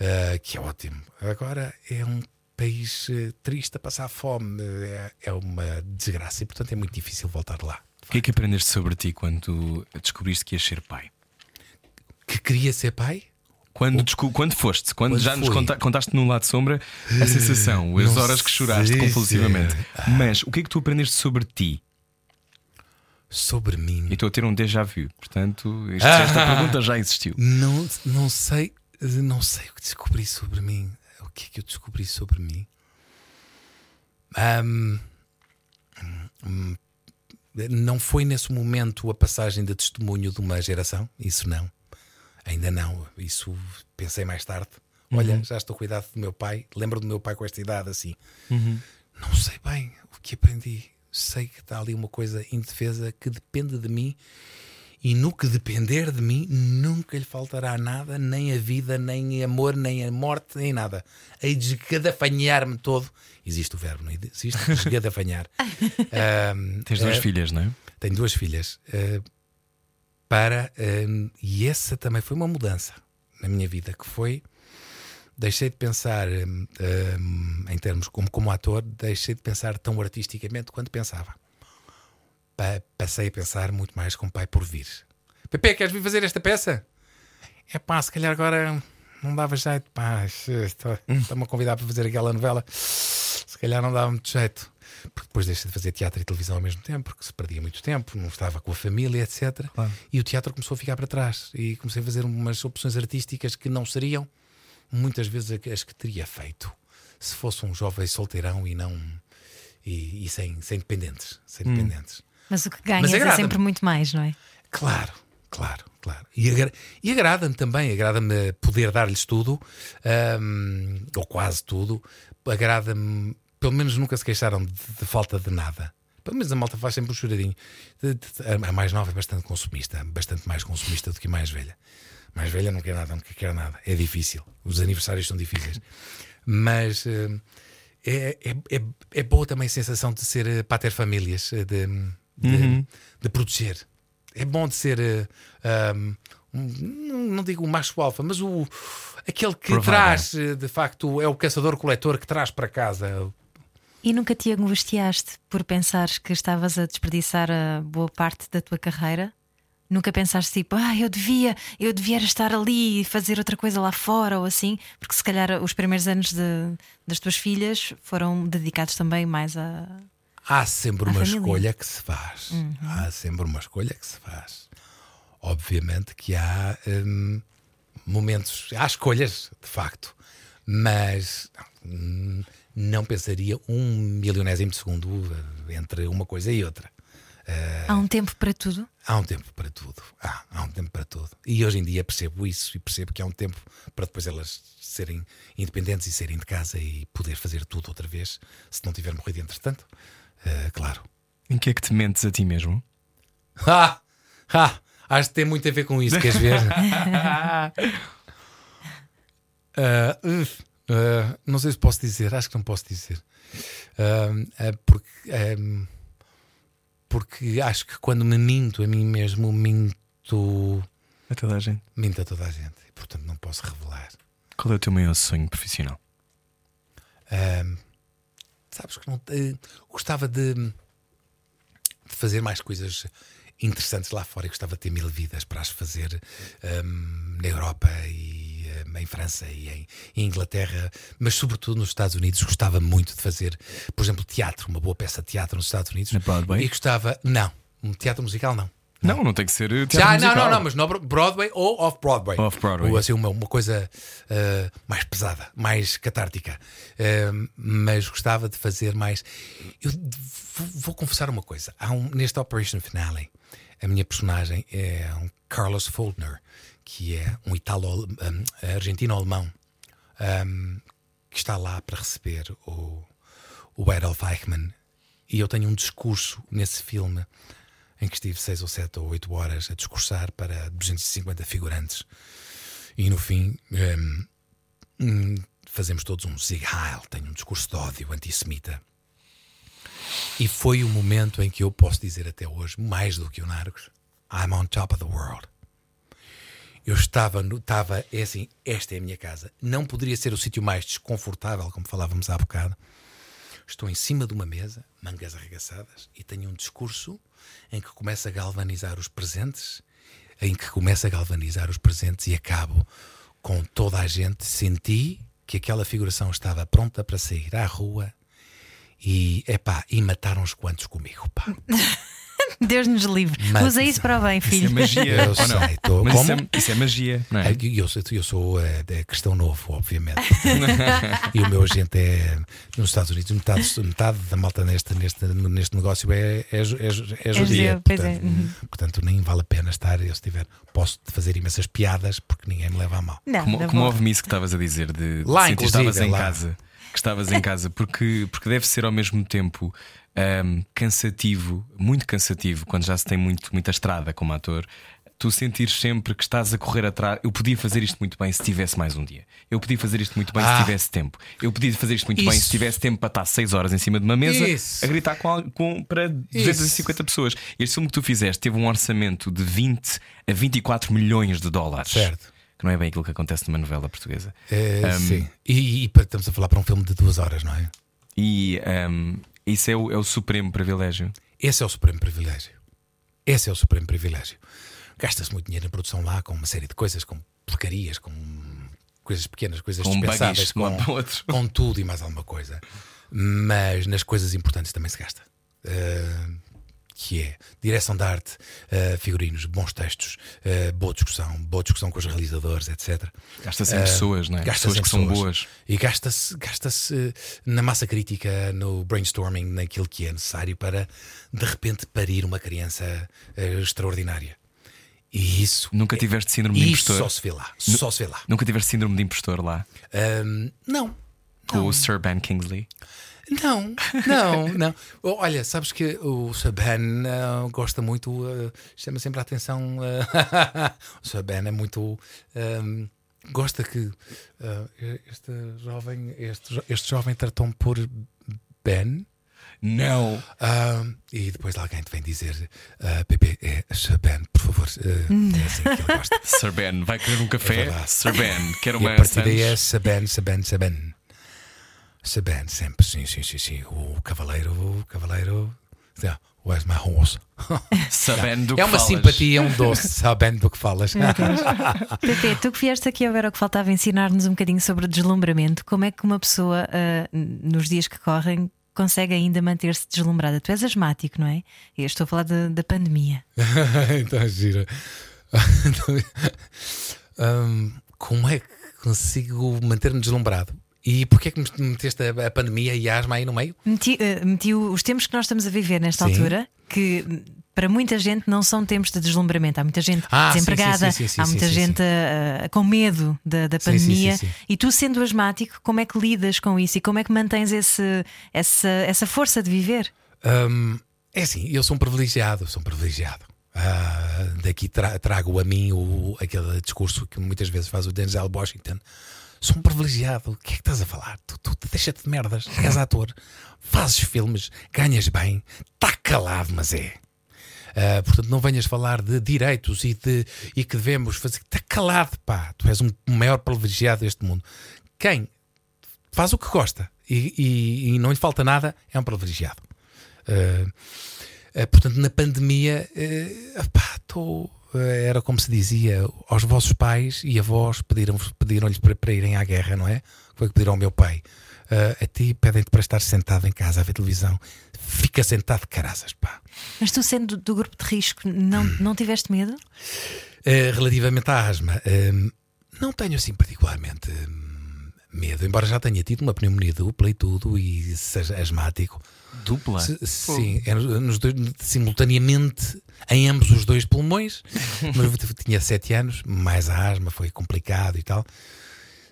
Ah, que é ótimo. Agora é um país eh, triste a passar fome, é, é uma desgraça e, portanto, é muito difícil voltar lá. O que é que aprendeste sobre ti quando descobriste que ias ser pai? Que queria ser pai? Quando, desco- quando foste, quando, Quando já nos conta- contaste no lado sombra a sensação, as Não horas que choraste compulsivamente. se- Mas o que é que tu aprendeste sobre ti? Sobre mim. E estou a ter um déjà vu. Portanto, isto- esta Ah. pergunta já existiu. Não, não sei, não sei o que descobri sobre mim. O que é que eu descobri sobre mim? Hum, não foi nesse momento a passagem de testemunho de uma geração? Isso não. Ainda não. Isso pensei mais tarde. Olha, já estou cuidado do meu pai. Lembro do meu pai com esta idade assim. Não sei bem o que aprendi. Sei que está ali uma coisa indefesa que depende de mim. E no que depender de mim, nunca lhe faltará nada, nem a vida, nem amor, nem a morte, nem nada. Hei de esgadafanhar-me todo. Existe o verbo, não existe? Esgadafanhar. Ahm, Tens duas eh, filhas, não é? tenho duas filhas. eh, para, eh, e essa também foi uma mudança na minha vida, que foi deixei de pensar eh, eh, em termos como, como ator, deixei de pensar tão artisticamente quanto pensava. Pa- passei a pensar muito mais com pai por vir. Pepe, queres vir fazer esta peça? É pá, se calhar agora não dava jeito, pá, estou-me a convidar para fazer aquela novela. Se calhar não dava muito jeito. Porque depois deixei de fazer teatro e televisão ao mesmo tempo, porque se perdia muito tempo, não estava com a família, etc. E o teatro começou a ficar para trás. E comecei a fazer umas opções artísticas que não seriam muitas vezes as que teria feito se fosse um jovem solteirão e não. E, e sem, sem dependentes. Sem dependentes. Mas o que ganhas é sempre muito mais, não é? Claro, claro, claro. E, agra- e agrada-me também, agrada-me poder dar-lhes tudo, hum, ou quase tudo. Agrada-me, pelo menos nunca se queixaram de, de falta de nada. Pelo menos a malta faz sempre um choradinho. De- de- a mais nova é bastante consumista, bastante mais consumista do que a mais velha. Mais velha não quer nada, não quer nada. É difícil. Os aniversários são difíceis. Mas hum, é, é, é, é boa também a sensação de ser eh, pater famílias, eh, de, de, de proteger. É bom de ser, eh, um, não digo o macho alfa, mas o, aquele que Provider. traz, eh, de facto, é o caçador-coletor que traz para casa. E nunca te angustiaste por pensares que estavas a desperdiçar a boa parte da tua carreira? Nunca pensaste tipo, ah, eu devia, eu devia estar ali e fazer outra coisa lá fora ou assim? Porque se calhar os primeiros anos de- das tuas filhas foram dedicados também mais a. Há sempre À uma família. escolha que se faz. Há sempre uma escolha que se faz. Obviamente que há hum, momentos, há escolhas, de facto, mas hum, não pensaria um milionésimo de segundo eh, entre uma coisa e outra. Há um tempo para tudo? Há um tempo para tudo. Há, há um tempo para tudo. E hoje em dia percebo isso e percebo que há um tempo para depois elas serem independentes e serem de casa e poder fazer tudo outra vez, se não tiver morrido entretanto. Eh, claro. Em que é que te mentes a ti mesmo? Ah! Ah! Acho que tem muito a ver com isso, queres ver? Uf, ah, não sei se posso dizer, acho que não posso dizer. Porque, porque acho que quando me minto a mim mesmo, minto, A toda a gente. minto a toda a gente. E, portanto, não posso revelar. Qual é o teu maior sonho profissional? Ahm, sabes que não eh, gostava de, de fazer mais coisas interessantes lá fora e gostava de ter mil vidas para as fazer ahm, na Europa e ahm, em França e em, em Inglaterra, mas sobretudo nos Estados Unidos. Gostava muito de fazer, por exemplo, teatro, uma boa peça de teatro nos Estados Unidos. Na Broadway? E gostava, não, um teatro musical não. Não, não tem que ser teatro Já, não, musical. não, não, mas no Broadway ou off-Broadway. Off-Broadway. Ou assim, uma, uma coisa ah, mais pesada, mais catártica. Ah, mas gostava de fazer mais. Eu vou, vou confessar uma coisa. Há um, neste Operation Finale, a minha personagem é um Carlos Foldner, que é um italo um, argentino-alemão um, que está lá para receber o, o Adolf Eichmann. E eu tenho um discurso nesse filme em que estive seis ou sete ou oito horas a discursar para 250 figurantes. E no fim hum, hum, fazemos todos um Zig Heil, tenho um discurso de ódio antissemita. E foi o momento em que eu posso dizer até hoje, mais do que o Narcos, I'm on top of the world. Eu estava, no, estava, é assim, esta é a minha casa. Não poderia ser o sítio mais desconfortável, como falávamos há bocado. Estou em cima de uma mesa, mangas arregaçadas, e tenho um discurso em que começa a galvanizar os presentes, em que começa a galvanizar os presentes e acabo com toda a gente. Senti que aquela figuração estava pronta para sair à rua e, epá, e mataram uns quantos comigo, pá. Deus nos livre. Mas- Usa isso para o bem, Isso é filho. magia. Eu sei, tô- Mas isso como? é, isso é magia, não é? É, Eu sou, eu sou de cristão novo, obviamente. e o meu agente é nos Estados Unidos. Metade, metade da malta neste, neste, neste negócio é, é, é, ju- é judia. é. portanto, Uhum. portanto, nem vale a pena estar. Eu, se tiver, posso fazer imensas piadas porque ninguém me leva a mal. Não, Como, houve-me isso que estavas a dizer de, de Lá, sentir estavas em lá. casa. Que estavas em casa, porque, porque deve ser ao mesmo tempo ahm, cansativo, muito cansativo, quando já se tem muito, muita estrada como ator. Tu sentires sempre que estás a correr atrás. Eu podia fazer isto muito bem se tivesse mais um dia. Eu podia fazer isto muito bem Ah. se tivesse tempo. Eu podia fazer isto muito bem se Isso. tivesse tempo para estar 6 horas em cima de uma mesa Isso. a gritar com, com- para 250 pessoas. Este filme que tu fizeste teve um orçamento de 20 a 24 milhões de dólares. Certo. Que não é bem aquilo que acontece numa novela portuguesa. É, Um, sim. E, e estamos a falar para um filme de duas horas, não é? E um, isso é o, é o supremo privilégio. Esse é o supremo privilégio. Esse é o supremo privilégio. Gasta-se muito dinheiro na produção lá com uma série de coisas, com porcarias, com coisas pequenas, coisas Com dispensáveis, com, com tudo e mais alguma coisa. Mas nas coisas importantes também se gasta. Uh, que é direção de arte, uh, figurinos, bons textos, uh, boa discussão, boa discussão com os realizadores, etc. Gasta-se em Ah, pessoas, não é? gasta-se Pessoas que são pessoas. boas. E gasta-se gasta-se na massa crítica, no brainstorming, naquilo que é necessário para de repente parir uma criança eh, extraordinária. E isso. Nunca tiveste síndrome de impostor? só se vê lá. Só se vê lá. Nunca tiveste síndrome de impostor lá? Ahm, não. Com o Sir Ben Kingsley? Não, não, não. Olha, sabes que o Saban ah, gosta muito, ah, chama sempre a atenção. ah, o Saban é muito. ahm, gosta que ah, este jovem, este, este jovem tratou-me por Ben. Não. Ah, e depois alguém te vem dizer: ah, Pepe, é Sir Ben, por favor. ah, é assim que ele gosta. Sir Ben, vai querer um É café? verdade. Sir Ben, quero E uma a partir daí é Sands? Saban, Saban, Saban. Saban, sempre, sim, sim, sim, sim. O cavaleiro, o cavaleiro. Yeah, Where's my horse? Ben do que é uma falas. simpatia, é um doce, sabendo do que falas. Pepe, tu que vieste aqui a ver o que faltava ensinar-nos um bocadinho sobre deslumbramento, como é que uma pessoa, n- nos dias que correm, consegue ainda manter-se deslumbrada? Tu és asmático, não é? E eu estou a falar da- da pandemia. então, gira. Hum, como é que consigo manter-me deslumbrado? E porquê é que me meteste a, pandemia e a asma aí no meio? Meti, eh, meti os tempos que nós estamos a viver nesta Sim. altura, que para muita gente não são tempos de deslumbramento. Há muita gente Ah, desempregada, sim, sim, há muita gente ah, com medo da, da pandemia. E tu, sendo asmático, como é que lidas com isso e como é que mantens esse, essa, essa força de viver? Hum, é assim, eu sou um privilegiado, sou um privilegiado. Ah, daqui tra- trago a mim o, aquele discurso que muitas vezes faz o Denzel Washington. Sou um privilegiado. O que é que estás a falar? Tu, tu deixa-te de merdas, és ator, fazes filmes, ganhas bem, está calado, mas é. Ah, portanto, não venhas falar de direitos e, de, e que devemos fazer. Está calado, pá. Tu és um maior privilegiado deste mundo. Quem faz o que gosta e, e- e não lhe falta nada é um privilegiado. Uh, uh, portanto, na pandemia, uh, epá, tô, uh, era como se dizia: aos vossos pais e avós pediram-lhes pediram para, para irem à guerra, não é? Foi o que pediram ao meu pai. Uh, a ti pedem-te para estar sentado em casa a ver televisão. Fica sentado caraças, pá. Mas tu, sendo do, grupo de risco, não, não tiveste medo? Uh, relativamente à asma, um, não tenho assim particularmente hum, medo, embora já tenha tido uma pneumonia dupla e tudo, e seja asmático. Dupla? Se- sim, é nos- dois- simultaneamente em ambos os dois pulmões. Mas eu tinha sete anos, mais a asma, foi complicado e tal.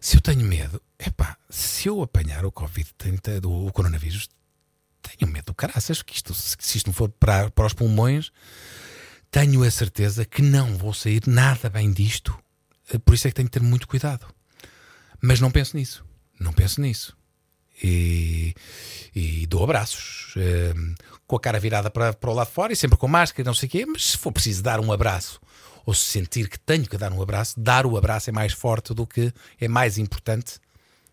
Se eu tenho medo, epá, se eu apanhar o Covid, trinta- o coronavírus, tenho medo do caraças, que isto, se se isto não for para, para os pulmões, tenho a certeza que não vou sair nada bem disto. Eh, Por isso é que tenho que ter muito cuidado. Mas não penso nisso. Não penso nisso. E, e dou abraços eh, com a cara virada para, para o lado de fora e sempre com máscara, não sei o quê. Mas se for preciso dar um abraço ou se sentir que tenho que dar um abraço, dar o abraço é mais forte do que é mais importante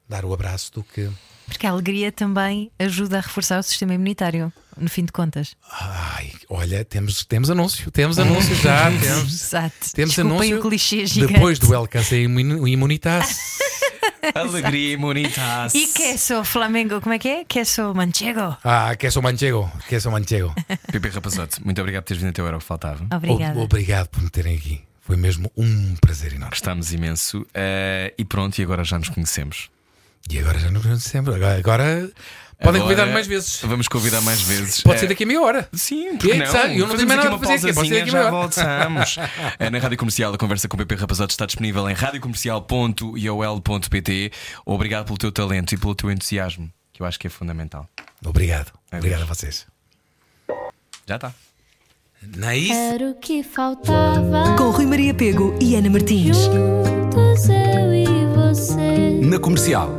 dar o abraço do que. Porque a alegria também ajuda a reforçar o sistema imunitário, no fim de contas. Ai, olha, temos, temos anúncio, temos anúncio já, temos. Exato. Temos Desculpem anúncio o clichê gigante. Depois do Alcance Imun- Imunitas. Alegria, imunitas. E queso Flamengo, como é que é? Queso manchego. Ah, queso manchego, queso manchego. Pepe Rapazote, muito obrigado por teres vindo até o Era o que Faltava. Obrigada. O- Obrigado por me terem aqui. Foi mesmo um prazer enorme. Gostámos imenso. Eh, e pronto, e agora já nos conhecemos. E agora já nos sempre. Agora, agora podem Agora, convidar-me mais vezes. Vamos convidar mais vezes. Pode ser daqui a meia hora. Sim, porque É, não? sabe, eu não tenho mais nada uma a fazer pode ser daqui a já meia hora. voltamos. É, Na Rádio Comercial, a conversa com o PP Rapazote está disponível em radiocomercial.iol.pt. Obrigado pelo teu talento e pelo teu entusiasmo, que eu acho que é fundamental. Obrigado. É Obrigado a vocês. Já está. Não é isso? Era o que faltava. Com Rui Maria Pego e Ana Martins. Juntos eu e você. Na comercial.